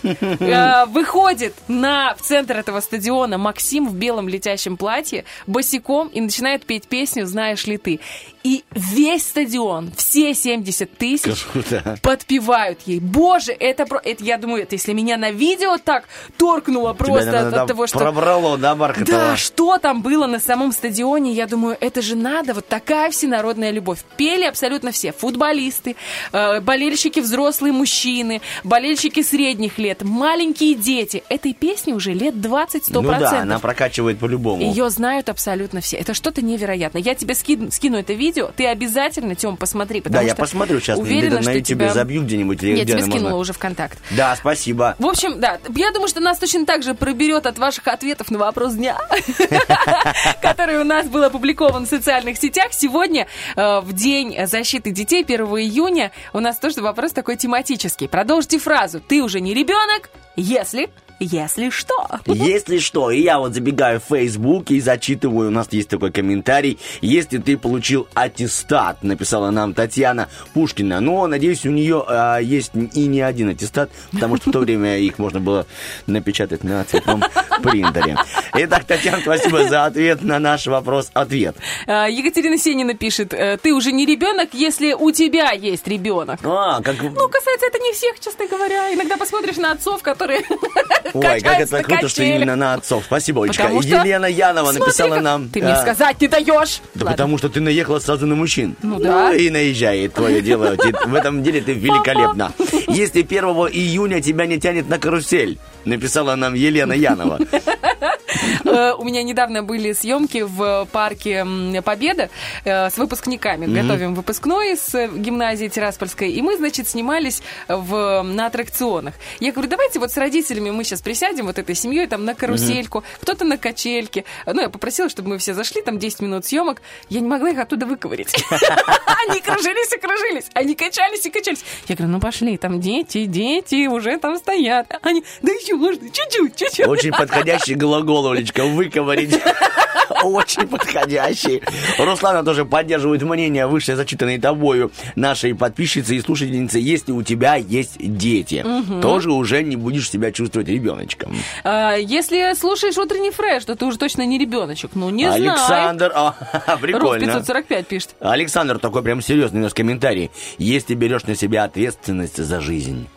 Э, выходит на в центр этого стадиона Максим в белом летящем платье босиком и начинает петь песню «Знаешь ли ты?». И весь стадион, все 70 тысяч Круто. подпевают ей. Боже, это, это я думаю, это если меня на видео так торкнуло Тебя, просто наверное, от, того, что... Пробрало, да, Бархатова? Да, что там было на самом стадионе, я думаю, это же надо, вот такая всенародная любовь. Пели абсолютно все, футболисты, э, болельщики взрослые мужчины, болельщики средних лет, маленькие дети. Этой песне уже лет 20-100%. Ну да, она прокачивает по-любому. Ее знают абсолютно все. Это что-то невероятное. Я тебе ски- скину это видео, ты обязательно, Тем, посмотри, потому Да, я что посмотрю сейчас, уверена, на что ютубе тебя... забью где-нибудь. Я тебе скинула можно. уже ВКонтакт. Да, спасибо. В общем, да, я думаю, что нас точно так же проберет от ваших ответов на вопрос дня, <laughs> который у нас был опубликован в социальных сетях. Сегодня, э, в День защиты детей, 1 июня, у нас тоже вопрос такой тематический. Продолжите фразу «Ты уже не ребенок, если...» Если что. Если что, и я вот забегаю в Facebook и зачитываю, у нас есть такой комментарий. Если ты получил аттестат, написала нам Татьяна Пушкина. Но, надеюсь, у нее а, есть и не один аттестат, потому что в то время их можно было напечатать на цветном принтере. Итак, Татьяна, спасибо за ответ на наш вопрос-ответ. Э, Екатерина Сенина пишет, э, ты уже не ребенок, если у тебя есть ребенок. А, как... Ну, касается это не всех, честно говоря. Иногда посмотришь на отцов, которые <laughs> Ой, как это круто, что именно на отцов. Спасибо, Олечка. Елена Янова написала нам... Ты мне а, сказать не даешь. Да потому что ты наехала сразу на мужчин. Ну да. и наезжает твое дело. В этом деле ты великолепна. <laughs> Если 1 июня тебя не тянет на карусель, написала нам Елена Янова. <laughs> Э, У меня недавно были съемки в парке Победа э, с выпускниками. Готовим выпускной с э, гимназии Тираспольской. И мы, значит, снимались в, на аттракционах. Я говорю, давайте вот с родителями мы сейчас присядем вот этой семьей там на карусельку, кто-то на качельке. Ну, я попросила, чтобы мы все зашли, там 10 минут съемок. Я не могла их оттуда выковырить. <laughs> Они кружились и кружились. Они качались и качались. Я говорю, ну пошли, там дети, дети уже там стоят. Они, да еще можно, чуть-чуть, чуть-чуть. Очень подходящий глагол, Олечка, выковырить. <laughs> Очень подходящий. Руслана тоже поддерживает мнение, выше зачитанной тобою нашей подписчицы и слушательницы. Если у тебя есть дети, тоже уже не будешь себя чувствовать ребеночком. А, Если слушаешь утренний фреш, то ты уже точно не ребеночек. Ну, не знаю. Александр, а, <laughs> Рус прикольно. 545 пишет. Александр такой прям серьезный у нас комментарий. Если берешь на себя ответственность за жизнь.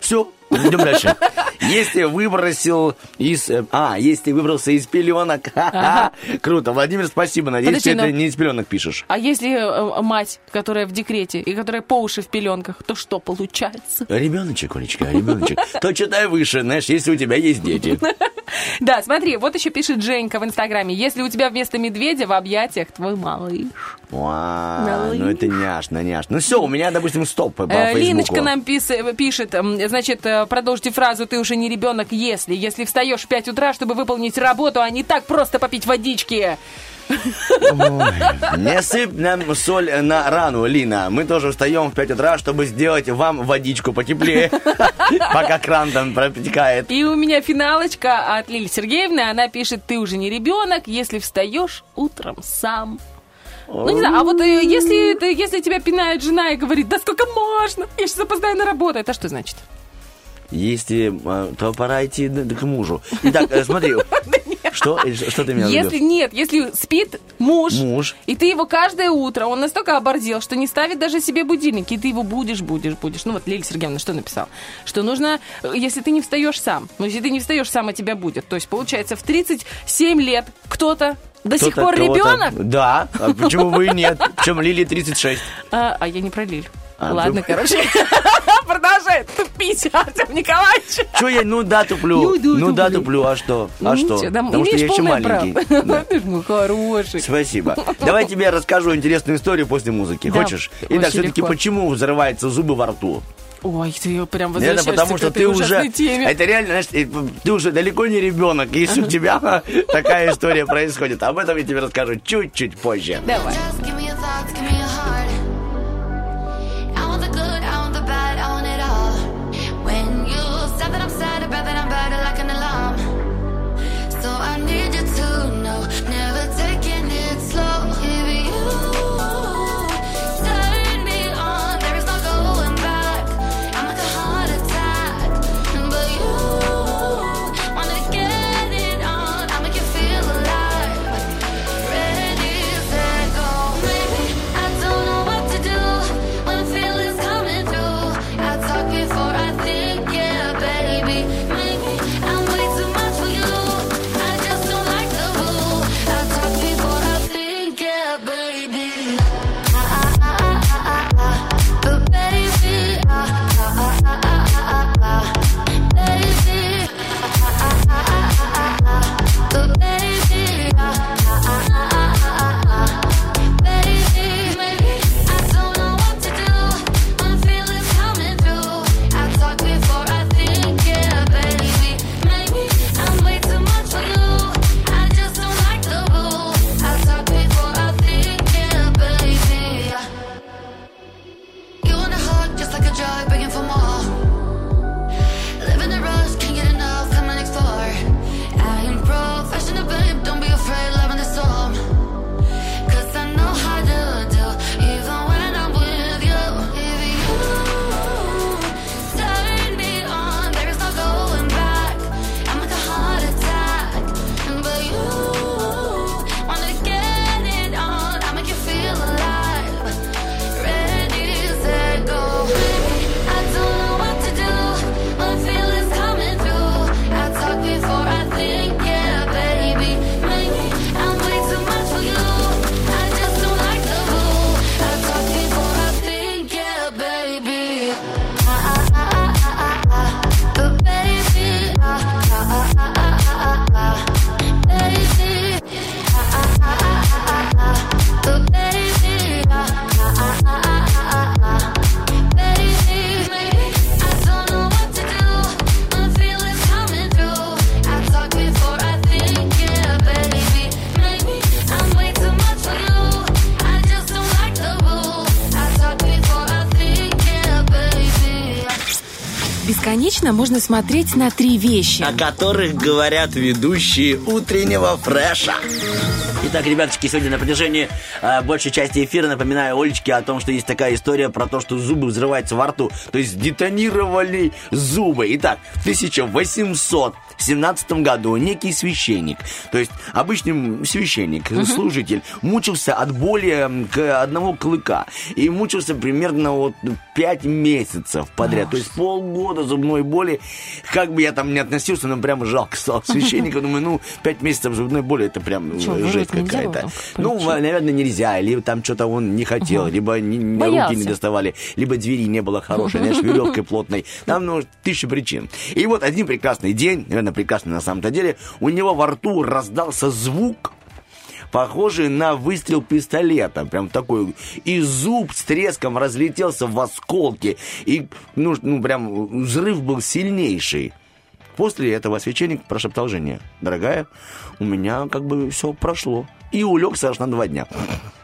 Все, идем дальше. Если выбросил из... э, А, если выбрался из пеленок. <laughs> Круто. Владимир, спасибо. Надеюсь, Подожди, ты это не из пеленок пишешь. А если э, мать, которая в декрете и которая по уши в пеленках, то что получается? Ребеночек, Олечка, ребеночек. <laughs> То читай выше, знаешь, если у тебя есть дети. <laughs> Да, смотри, вот еще пишет Женька в Инстаграме. Если у тебя вместо медведя в объятиях твой малыш. Вау, ну это няшно, няшно. Ну все, у меня, допустим, стоп по Э, Линочка нам пишет, значит, э, продолжите фразу «ты уже не ребенок, если». Если встаешь в 5 утра, чтобы выполнить работу, а не так просто попить водички. Не сыпь нам соль на рану, Лина. Мы тоже встаем в 5 утра, чтобы сделать вам водичку потеплее, <laughs> пока кран там протекает. И у меня финалочка от Лили Сергеевны. Она пишет, ты уже не ребенок, если встаешь утром сам. Ну, не знаю, а вот э, если, если тебя пинает жена и говорит, да сколько можно, я сейчас опоздаю на работу, это что значит? Если, э, то пора идти к мужу. Итак, э, смотри, <laughs> Что, И что ты виду? Если нет, если спит муж, Муж. и ты его каждое утро, он настолько оборзел, что не ставит даже себе будильник, и ты его будешь, будешь, будешь. Ну вот Лилия Сергеевна что написал? Что нужно, э, если ты не встаешь сам, ну если ты не встаешь сам, а тебя будет. То есть получается в 37 лет кто-то до сих пор ребенок, Да, а почему бы и нет? Причем Лили 36. а, а я не про Лиль. А, Ладно, ну. короче, <laughs> продолжает тупить Артем Николаевич. Че я, ну да, туплю. Ну да, Ну да, туплю. а что? А Ну, что? Потому что я еще маленький. <laughs> Ты ж мой хороший. Спасибо. <laughs> Давай тебе расскажу интересную историю после музыки. Хочешь? Итак, все-таки почему взрываются зубы во рту? Ой, ты прям Это возвращаешься потому, к что ты уже... теме. Это реально, знаешь, ты уже далеко не ребенок, если у тебя такая история происходит. Об этом я тебе расскажу чуть-чуть позже. Давай. Можно смотреть на три вещи. О которых говорят ведущие утреннего фреша. Итак, ребяточки, сегодня на протяжении э, большей части эфира напоминаю Олечке о том, что есть такая история про то, что зубы взрываются во рту. То есть детонировали зубы. Итак, в 1817 году некий священник, то есть обычный священник, служитель, мучился от боли к одного клыка. И мучился примерно вот 5 месяцев подряд. То есть полгода зубной боли. Как бы я там не относился, но прямо жалко стало <laughs> священника. Думаю, ну, 5 месяцев зубной боли, это прям Чё, э, жесть нельзя было какая-то. Ну, наверное, нельзя. Либо там что-то он не хотел, либо руки не доставали, либо двери не было хорошей, знаешь, <laughs> веревкой плотной. Там, ну, тысяча причин. И вот один прекрасный день, наверное, прекрасный на самом-то деле, у него во рту раздался звук, похожий на выстрел пистолета. Прям такой. И зуб с треском разлетелся в осколки. И, ну, ну прям взрыв был сильнейший. После этого священник прошептал жене. Дорогая, у меня как бы все прошло. И улегся аж на два дня.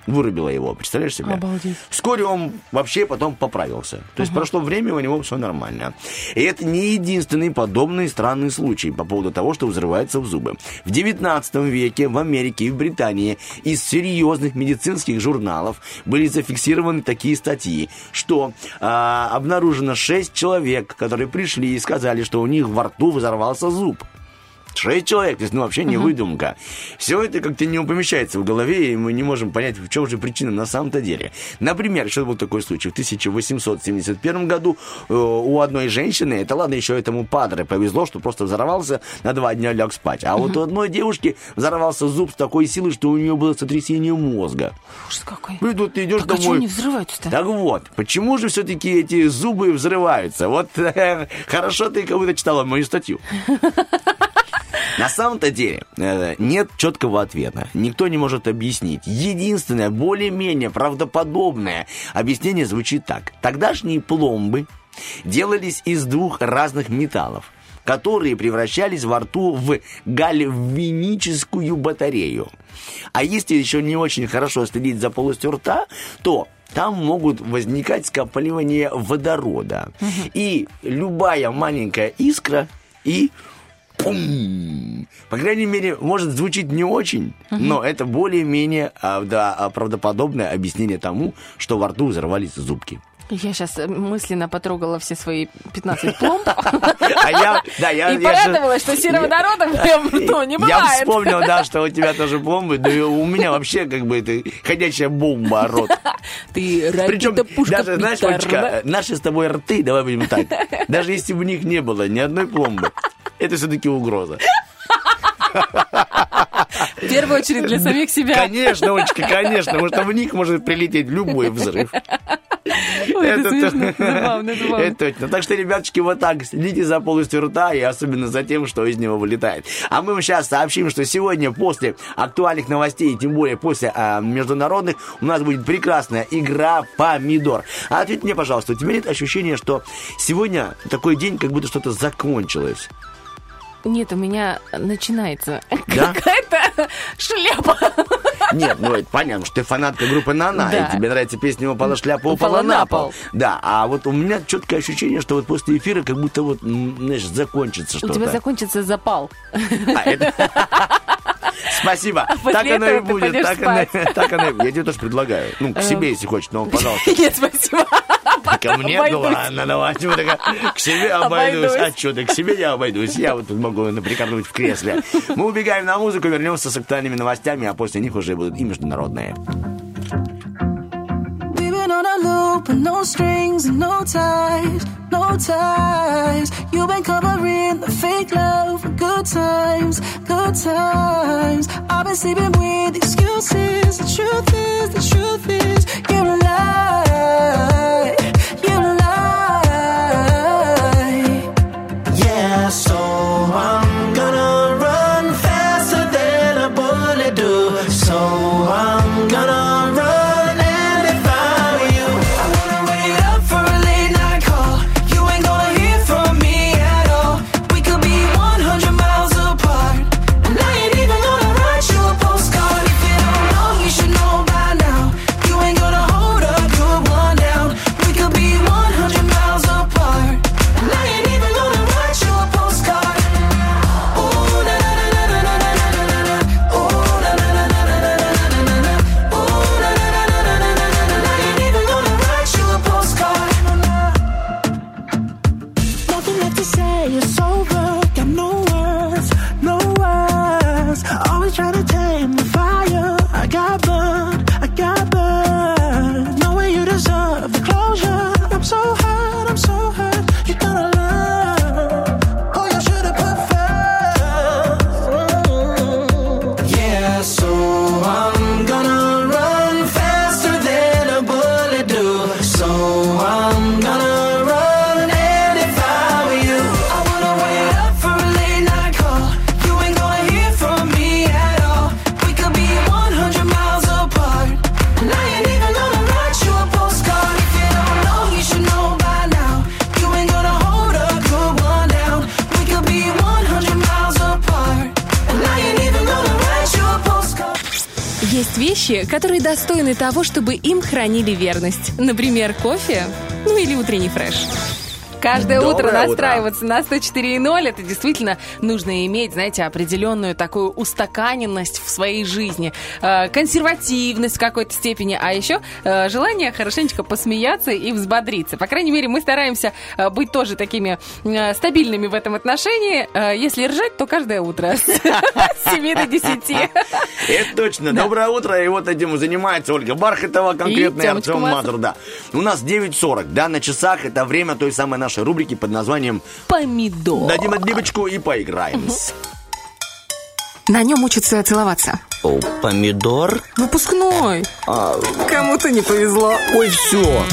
Вырубила его, представляешь себе? Обалдеть. Вскоре он вообще потом поправился. То есть прошло время, у него все нормально. И это не единственный подобный странный случай по поводу того, что взрывается в зубы. В 19 веке в Америке и в Британии из серьезных медицинских журналов были зафиксированы такие статьи, что а, обнаружено 6 человек, которые пришли и сказали, что у них во рту взорвался зуб. Шесть человек, то есть, ну, вообще не Мгм. выдумка. Все это как-то не помещается в голове, и мы не можем понять, в чем же причина на самом-то деле. Например, еще был такой случай. В 1871 году э, у одной женщины, это ладно, еще этому падре повезло, что просто взорвался, на два дня лег спать. А вот у одной девушки взорвался зуб с такой силой, что у нее было сотрясение мозга. Ужас какой. Ну, и тут ты идешь Так а домой. они взрываются-то? Так вот, почему же все-таки эти зубы взрываются? Вот <laughs> э, хорошо ты как будто читала мою статью. На самом-то деле э, нет четкого ответа. Никто не может объяснить. Единственное, более-менее правдоподобное объяснение звучит так. Тогдашние пломбы делались из двух разных металлов которые превращались во рту в гальваническую батарею. А если еще не очень хорошо следить за полостью рта, то там могут возникать скапливания водорода. И любая маленькая искра и пум. По крайней мере, может звучить не очень, но это более-менее а, да, а, правдоподобное объяснение тому, что во рту взорвались зубки. Я сейчас мысленно потрогала все свои 15 пломб <laughs> А я, да, я, и я же- что сероводорода в моем рту не Я бывает. вспомнил, да, <laughs> что у тебя тоже пломбы, да и у меня вообще как бы это ходячая бомба рот. <laughs> Ты Причем даже, знаешь. Олечка, наши с тобой рты, давай будем так, даже если в них не было ни одной пломбы, это все-таки угроза. В первую очередь для самих себя. Конечно, Олечка, конечно, потому что в них может прилететь любой взрыв. <laughs> Ой, это смешно, забавно, забавно. <laughs> Это точно. Так что, ребяточки, вот так следите за полостью рта и особенно за тем, что из него вылетает. А мы вам сейчас сообщим, что сегодня после актуальных новостей, тем более после а, международных, у нас будет прекрасная игра «Помидор». А ответь мне, пожалуйста, у тебя нет ощущения, что сегодня такой день, как будто что-то закончилось? Нет, у меня начинается Да? <laughs> какая-то шляпа. Нет, ну это понятно, что ты фанатка группы Нана, Да. и тебе нравится песня «Упала шляпа, упала, Упала на пол». пол. Да, а вот у меня четкое ощущение, что вот после эфира как будто вот, знаешь, закончится У что-то. тебя закончится запал. А, это- <laughs> Спасибо. после <laughs> Так оно и будет. Так оно, так оно Я тебе тоже предлагаю. Ну, к Эм. себе, если хочешь, но, пожалуйста. Нет, спасибо. Ко мне, ну Обойдусь. ладно, давай. Чего такая? К себе обойдусь. Обойдусь. А что ты, к себе я обойдусь. Я вот тут могу прикорнуть в кресле. Мы убегаем на музыку, вернемся с актуальными новостями, а после них уже будут и международные. On a loop with no strings and no ties, no ties. You've been covering the fake love for good times, good times. I've been sleeping with excuses. The truth is, the truth is, you lie, you lie. Достойны того, чтобы им хранили верность. Например, кофе, ну или утренний фреш. Каждое Доброе утро утро. настраиваться на 104.0, это действительно нужно иметь, знаете, определенную такую устаканенность в своей жизни, э, консервативность в какой-то степени, а еще э, желание хорошенечко посмеяться и взбодриться. По крайней мере, мы стараемся э, быть тоже такими стабильными в этом отношении. Если ржать, то каждое утро <laughs> с 7 до 10. Это точно. Доброе утро. И вот этим занимается Ольга Бархатова, Тёмочка Артем Мазур. Мазур. Да. У нас 9.40, да, на часах. Это время той самой нашей рубрики под названием Помидор. «Дадим отбивочку и поиграем». На нем учатся целоваться. О, помидор? Выпускной. А, Кому-то не повезло. ой, все.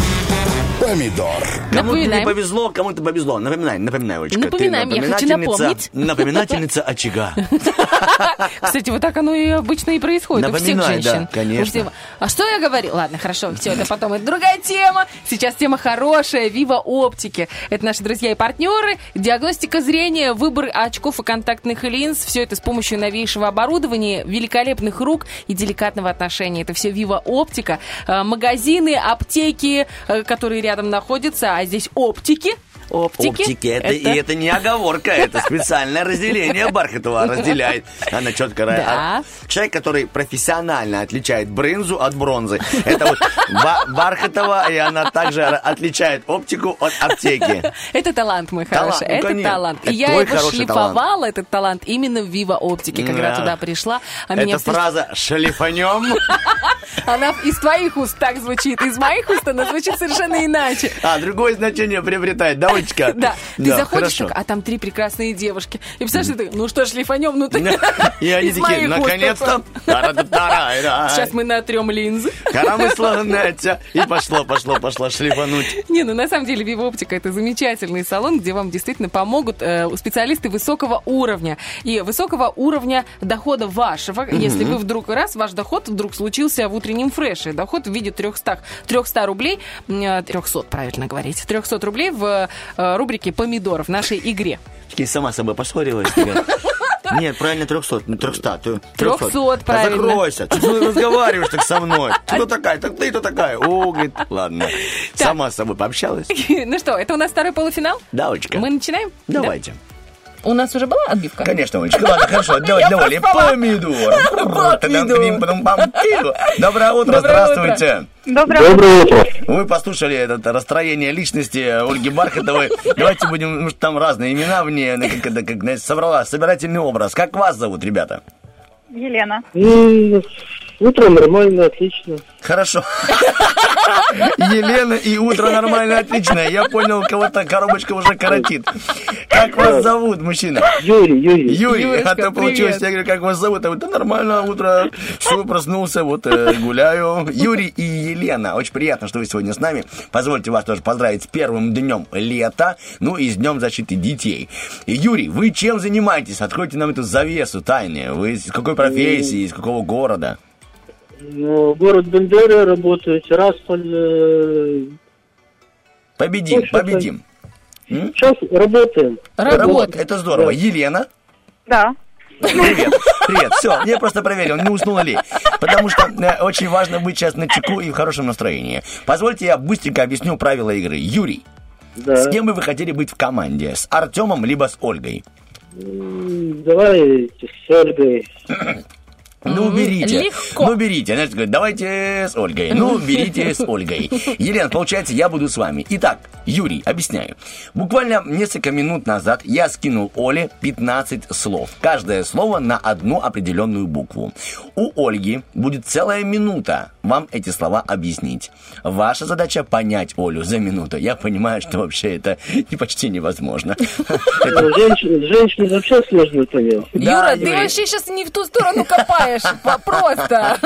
Помидор. Кому-то не повезло, кому-то повезло. Напоминай, напоминай, Олечка. Напоминаем, я хочу напоминательница- напомнить. Напоминательница очага. <laughs> Кстати, вот так оно и обычно и происходит у всех женщин. конечно. А что я говорю? Ладно, хорошо, все, это потом. Это другая тема. Сейчас тема хорошая. Вива Оптики. Это наши друзья и партнеры. Диагностика зрения, выбор очков и контактных линз. Все это с помощью новейшего оборудования, великолепных рук и деликатного отношения. Это все Вива Оптика. Э, Магазины, аптеки, э, которые рядом находятся, а здесь оптики. Оптики. Оптики. Это, И это не оговорка, это специальное разделение Бархатова разделяет. Она четко... ра- Да. а- Человек, который профессионально отличает брынзу от бронзы. Это вот Ба- Бархатова, и она также отличает оптику от аптеки. Это талант мой хороший. ну, это талант. Это И я его шлифовала, этот талант, именно в Вива Оптике, когда Да. туда пришла. А меня Это встреч- фраза «шлифанем». <laughs> Она из твоих уст так звучит, из моих уст она звучит совершенно иначе. А, другое значение приобретает, да, Олечка? <laughs> Да, ты заходишь, а там три прекрасные девушки. И представляешь, ты, ну что, шлифанем, ну ты <laughs> И они такие, наконец-то. <laughs> Сейчас мы натрем линзы. Коромысло нетя. И пошло, пошло, пошло шлифануть. Не, ну на самом деле Viva Оптика это замечательный салон, где вам действительно помогут э, специалисты высокого уровня. И высокого уровня дохода вашего, если вы вдруг раз, ваш доход вдруг случился в утреннем фреше. Доход в виде 300, 300 рублей, м, э, 300, правильно говорить, 300 рублей в рубрике «Помидор» в нашей игре. Ты сама собой поссорилась? <laughs> Нет. Правильно, 300. Ну, 300. ты- 300, Да правильно. закройся. Ты разговариваешь так со мной? <laughs> Ты кто такая? Так ты кто такая? О, говорит, ладно. Сама с собой пообщалась? <laughs> Ну что, это у нас второй полуфинал? Да, Олечка? Мы начинаем? Давайте. У нас уже была отбивка? Конечно, Олечка. Ладно, хорошо. <laughs> Давай для Оли. Помидор. <laughs> Доброе утро. Доброе Здравствуйте. Доброе утро. Вы послушали это расстроение личности Ольги Бархатовой. Давайте будем, ну, там разные имена в ней, она как, как собрала собирательный образ. Как вас зовут, ребята? Елена. Утро нормально, отлично. Хорошо. <laughs> Елена и утро нормально, отлично. Я понял, кого-то коробочка уже коротит. Как вас зовут, мужчина? Юрий, Юрий. Юрий, Юрочка, а то получилось, привет. я говорю, как вас зовут? А вы, да нормально, утро, все, проснулся, вот э, гуляю. Юрий и Елена, очень приятно, что вы сегодня с нами. Позвольте вас тоже поздравить с первым днем лета, ну и с днем защиты детей. И, Юрий, вы чем занимаетесь? Откройте нам эту завесу тайны. Вы из какой профессии, из какого города? Ну, город Бендера, работаю, Тирасполь. э, Победим, Слушай, победим. М? Сейчас работаем. Работа, это здорово. Елена? Да. Привет, привет. Все, я просто проверил, не уснула ли. Потому что э, очень важно быть сейчас на чеку и в хорошем настроении. Позвольте я быстренько объясню правила игры. Юрий, Да. с кем бы вы хотели быть в команде? С Артемом либо с Ольгой? Давай с Ольгой. <clears throat> Ну, берите. легко. Ну, берите. Знаете, говорят, давайте с Ольгой. Ну, берите с Ольгой. <laughs> Елена, получается, я буду с вами. Итак, Юрий, объясняю. Буквально несколько минут назад я скинул Оле 15 слов. Каждое слово на одну определенную букву. У Ольги будет целая минута вам эти слова объяснить. Ваша задача понять Олю за минуту. Я понимаю, что вообще это <laughs> почти невозможно. Ну, Женщин, вообще сложно понять. Юра, ты вообще сейчас не в ту сторону копаешь. Просто.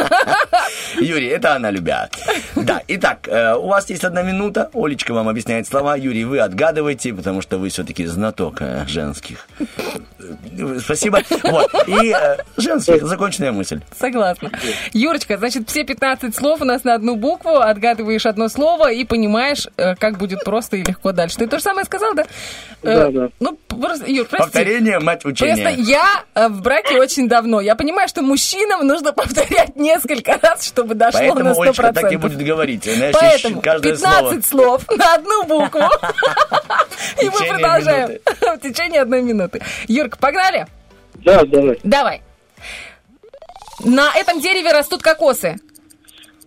<laughs> Юрий, это она любят. Да, итак, э, у вас есть одна минута. Олечка вам объясняет слова. Юрий, вы отгадываете, потому что вы все-таки знаток э, женских. Э, Спасибо. Вот. И женских, законченная мысль. Согласна. Юрочка, значит, все 15 15 слов у нас на одну букву, отгадываешь одно слово и понимаешь, как будет просто и легко дальше. Ты то же самое сказал, да? Э, Да, да. Ну, просто, Юр, прости. Повторение, мать учения. Просто я в браке очень давно. Я понимаю, что мужчинам нужно <laughs> повторять несколько раз, чтобы дошло Поэтому на 100%. Олечка так и будет говорить. Знаешь, Поэтому каждое 15 слово. слов на одну букву. <laughs> И мы продолжаем <laughs> в течение одной минуты. Юрка, погнали? Да, давай. Давай. На этом дереве растут кокосы.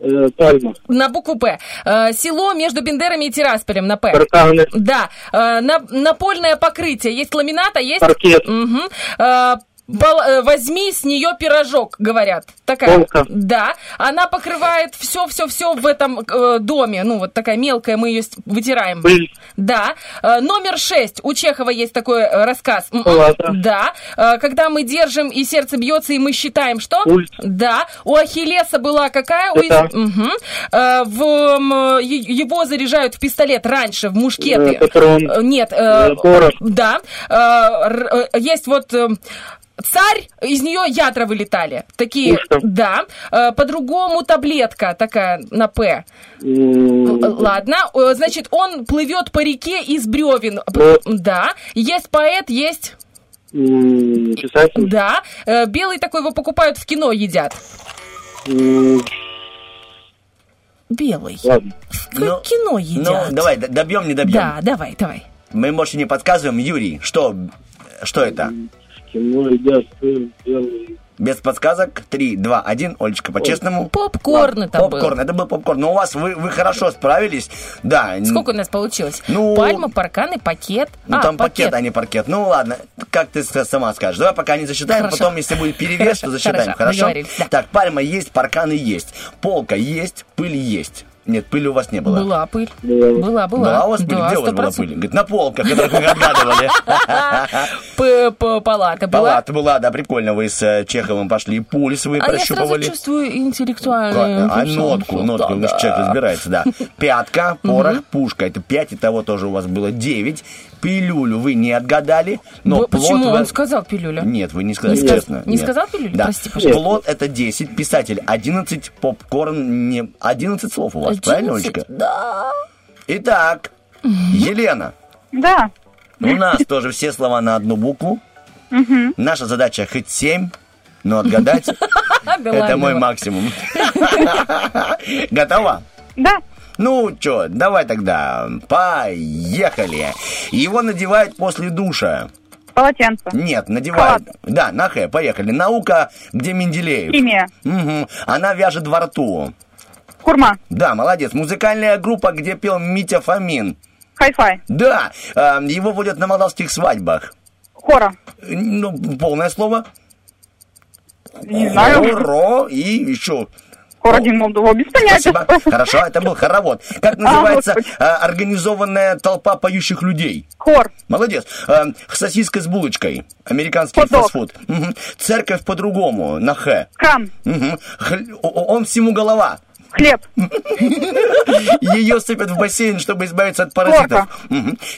Э, Пальма. На букву П. Э, село между Бендерами и Тирасполем на П. Парканы. Да. Э, на- напольное покрытие. Есть ламината, есть... Паркет. Мгм. Э, э, возьми с нее пирожок, говорят. Такая. Полка. Да. Она покрывает все-все-все в этом э, доме. Ну, вот такая мелкая, мы ее вытираем. Пыль. Да. Э, номер шесть. У Чехова есть такой э, рассказ. Палата. Да. Э, когда мы держим, и сердце бьется, и мы считаем, что? Пульс. Да. У Ахиллеса была какая? У Это. Ис- Мгм. Э, в, е- его заряжают в пистолет раньше, в мушкеты. Э, патрон. Э, Нет. э, Э, порох. Да. Э, э, есть вот... Царь, из нее ядра вылетали. Такие, Пушка. да. Э, По-другому таблетка такая на П. Ладно, Э, значит, он плывет по реке из бревен. Вот. Да. Есть поэт, есть... Писатель. Да. Э, Белый такой его покупают в кино, едят. Белый. Ладно. В Ну, кино Ну, едят. давай, д- добьем, не добьем. Да, давай, давай. Мы больше не подсказываем. Юрий, что, что это? Кино едят, пыль, белый. Без подсказок. Три, два, один. Олечка, по-честному. Попкорн это был. Попкорн, это был попкорн. Но у вас, вы, вы хорошо справились. Да. Сколько у нас получилось? Ну- Пальма, парканы, пакет. Ну, а, там пакет. а не паркет. Ну, ладно, как ты сама скажешь. Давай пока не засчитаем, Хорошо. потом, если будет перевес, то засчитаем. хорошо, Хорошо? да. Так, пальма есть, парканы есть. Полка есть, пыль есть. Нет, пыли у вас не было. Была пыль. Была. Была, была. У вас пыль? Да, Где у вас была 100%. пыль? Говорит, на полках, которых вы отгадывали. <laughs> Палата была. Палата была, да, прикольно. Вы с э, Чеховым пошли, пульс вы А я сразу прощупывали. чувствую интеллектуальную. А нотку, нотку, человек разбирается, да. Пятка, порох, пушка. Это пять, и того тоже у вас было девять. Пилюлю вы не отгадали, но Б- плод Почему? вы- Он сказал пилюля. Нет, вы не сказали, Не сказ- честно. не нет. сказал пилюлю? Да. Прости, пожалуйста. Плод это 10, писатель 11, попкорн не... 11 слов у вас, правильно, 11? Олечка? Да. Итак, Елена, Да. у нас тоже все слова на одну букву. Наша задача хоть 7, но отгадать <laughs> Да это мой максимум. <laughs> Готова? Да. Ну, чё, давай тогда, поехали. Его надевают после душа. Полотенце. Нет, надевают. Да, на Х, поехали. Наука, где Менделеев. Химия. Мгм. Она вяжет во рту. Курма. Да, молодец. Музыкальная группа, где пел Митя Фомин. Хай-фай. Да, э, его водят на молдавских свадьбах. Хора. Ну, полное слово. Не знаю. Хоро и еще. Хор один Молдова. Без понятия. Спасибо. Хорошо, это был хоровод. Как называется э, организованная толпа поющих людей? Хор. Молодец. Э, сосиска с булочкой. Американский Хот-дог. фастфуд. Мгм. Церковь по-другому. На Х. Крам. Мгм. Хл- Он всему голова. Хлеб. <laughs> Ее сыпят в бассейн, чтобы избавиться от паразитов.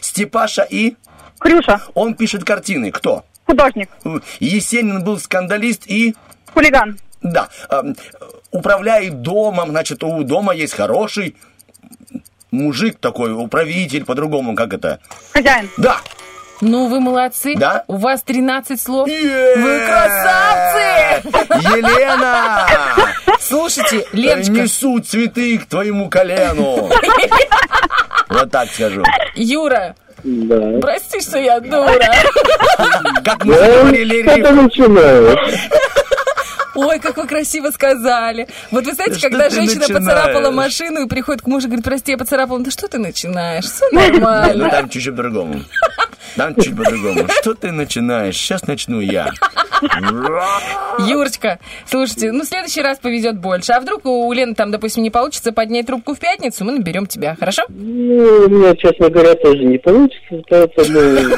Степаша и... Крюша. Он пишет картины. Кто? Художник. Есенин был скандалист и... Хулиган. Да. Управляет домом. Значит, у дома есть хороший мужик такой, управитель, по-другому, как это? Хозяин. Да. Ну, вы молодцы. Да? У вас 13 слов. Е-е-е! Вы красавцы! Елена! Слушайте, Леночка, Несу цветы к твоему колену. Вот так скажу. Юра, Да. прости, что я дура. Как мы Да, говорили, Что ты начинаешь? Ой, как вы красиво сказали. Вот вы знаете, что когда женщина начинаешь? поцарапала машину и приходит к мужу и говорит, прости, я поцарапала. Да что ты начинаешь? Все Ну, нормально. там чуть-чуть по-другому. Там чуть по-другому. Что ты начинаешь? Сейчас начну я. Юрочка, слушайте, ну в следующий раз повезет больше. А вдруг у Лены там, допустим, не получится поднять трубку в пятницу, мы наберем тебя, хорошо? Ну, у меня, честно говоря, тоже не получится, поэтому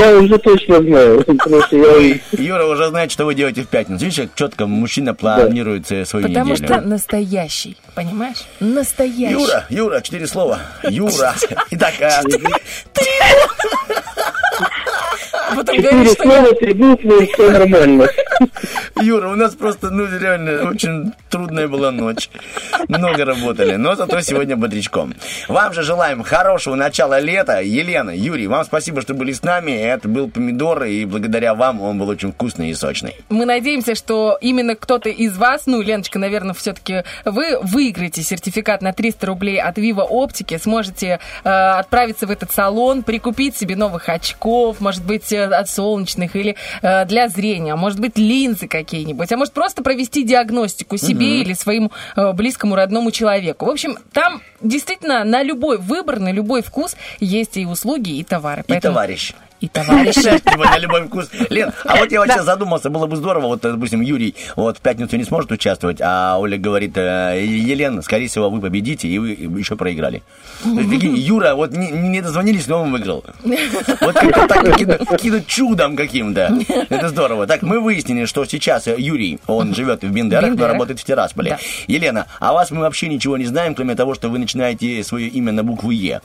я уже точно знаю, потому что я и Юра уже знает, что вы делаете в пятницу. Видишь, как четко мужчина планирует э, свою Потому неделю. что настоящий, понимаешь? Настоящий. Юра, Юра, четыре слова. Юра. <laughs> Итак, а, <laughs> Потом четыре говоришь, что слова, три буквы, все нормально. Юра, у нас просто, ну, реально, очень трудная была ночь. Много работали, но зато сегодня бодрячком. Вам же желаем хорошего начала лета. Елена, Юрий, вам спасибо, что были с нами. Это был помидор, и благодаря вам он был очень вкусный и сочный. Мы надеемся, что именно кто-то из вас, ну, Леночка, наверное, все-таки вы выиграете сертификат на 300 рублей от Viva Оптики, сможете э, отправиться в этот салон, прикупить себе новых очков, может быть, э, от солнечных или э, для зрения, а может быть, линзы какие-нибудь, а может просто провести диагностику себе Мгм. или своему э, близкому родному человеку. В общем, там действительно на любой выбор, на любой вкус есть и услуги, и товары. И товарищ. И товарищ. <laughs> Типа на любой вкус. Лен, а вот я сейчас задумался, было бы здорово, вот, допустим, Юрий вот в пятницу не сможет участвовать, а Оля говорит, э, Елена, скорее всего, вы победите, и вы еще проиграли. Юра, вот не, дозвонились, но он выиграл. <laughs> Вот как-то так каким-то чудом каким-то. <laughs> Это здорово. Так, мы выяснили, что сейчас Юрий, он живет в Бендерах, но работает в Тирасполе. Елена, а о вас мы вообще ничего не знаем, кроме того, что вы начинаете свое имя на букву Е.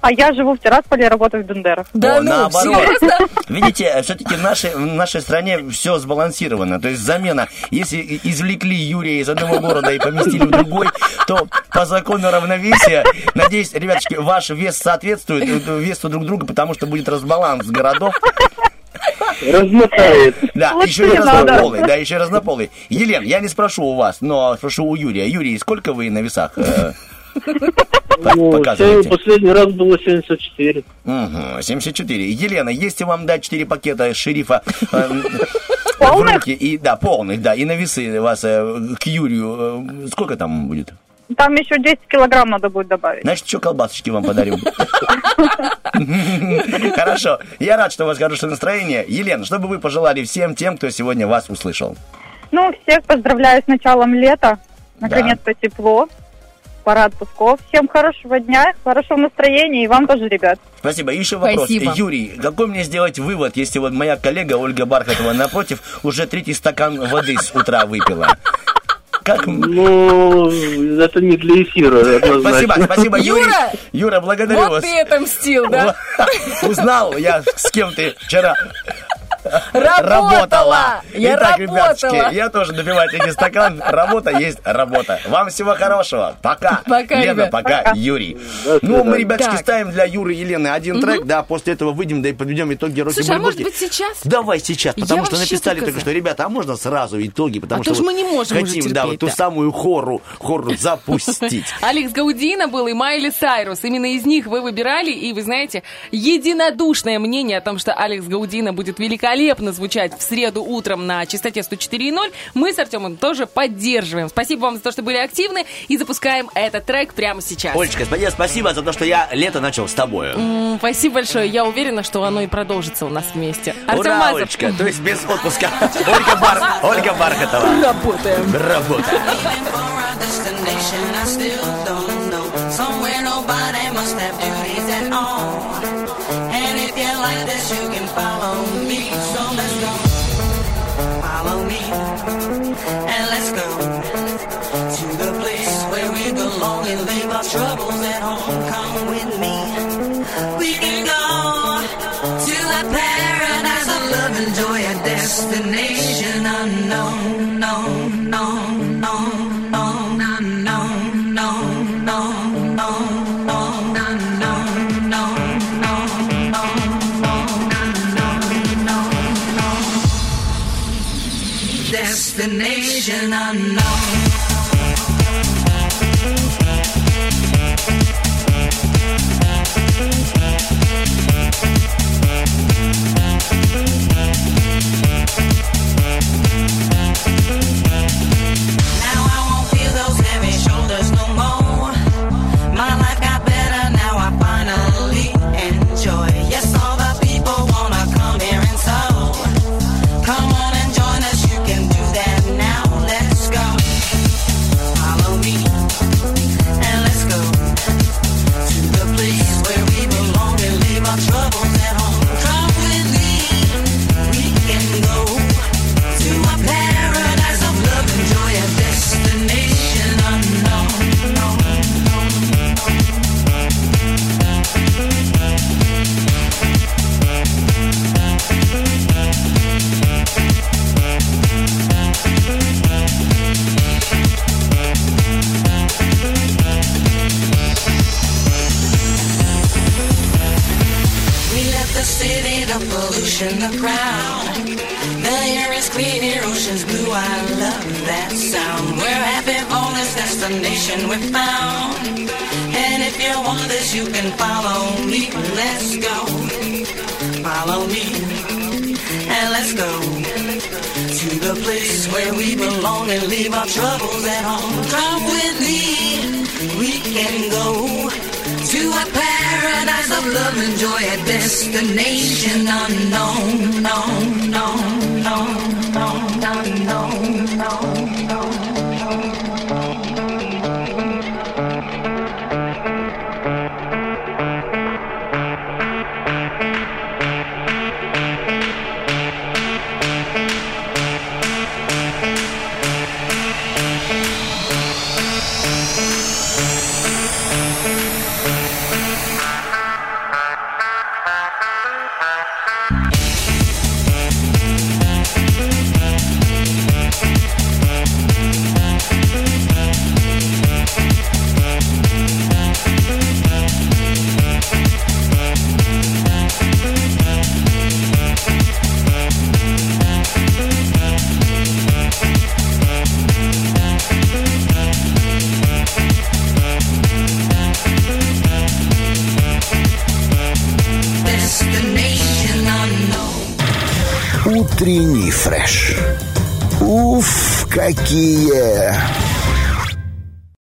А я живу в Тирасполе и работаю в Бендерах. О, наоборот. <laughs> Видите, все-таки в нашей, в нашей стране все сбалансировано. То есть замена. Если извлекли Юрия из одного города и поместили в другой, то по закону равновесия, надеюсь, ребяточки, ваш вес соответствует э, весу друг друга, потому что будет разбаланс городов. Размотает. Да, Вот еще и разнополый, да, еще и разнополый. Елен, я не спрошу у вас, но спрошу у Юрия. Юрий, сколько вы на весах? Показываете? всё, последний раз было 74. Угу, 74. Елена, если вам дать 4 пакета шерифа э, в руки, и, да, полных, да, и на весы вас э, к Юрию, э, сколько там будет? Там еще 10 килограмм надо будет добавить. Значит, еще колбасочки вам подарим. Хорошо. Я рад, что у вас хорошее настроение. Елена, что бы вы пожелали всем тем, кто сегодня вас услышал? Ну, всех поздравляю с началом лета. Наконец-то тепло. Пора отпусков. Всем хорошего дня, хорошего настроения и вам тоже, ребят. Спасибо. И еще вопрос. Спасибо. Юрий, какой мне сделать вывод, если вот моя коллега Ольга Бархатова напротив уже третий стакан воды с утра выпила? Как? Ну, это не для эфира, однозначно. Спасибо, спасибо, Юрий. Юра! Юра, благодарю Вот вас. ты отомстил, да? <laughs> Узнал я, с кем ты вчера Работала! Я Итак, работала! ребяточки, я тоже допиваю третий стакан. Работа есть работа. Вам всего хорошего. Пока. Пока, Лена, ребят. пока. Пока. Юрий. Ну, мы, ребяточки, Так. ставим для Юры и Елены один трек, да, после этого выйдем, да и подведем итоги Рокки Слушай, а может быть сейчас? Давай сейчас, потому Я что написали только что, ребята, а можно сразу итоги, потому А что мы не можем хотим, да, вот ту да. самую хорру, хорру запустить. <laughs> Алекс Гаудина был и Майли Сайрус. Именно из них вы выбирали, и вы знаете, единодушное мнение о том, что Алекс Гаудина будет великолепно звучать в среду утром на частоте 104.0, мы с Артемом тоже поддерживаем. Спасибо вам за то, что были активны, и запускаем этот трек прямо сейчас. Олечка, спасибо, спасибо за то, что я лето начал с тобой. М, Спасибо большое. Я уверена, что оно и продолжится у нас вместе. Артем Ура, Мазов. Олечка, то есть без отпуска. Ольга, Бар... Ольга Бархатова. Работаем. Работаем. Nobody must have duties at all. And if you like this, you can follow me. So let's go. Follow me. And let's go to the place where we belong and leave our troubles at home. Come with me. We can go to a paradise of love and joy, a destination unknown,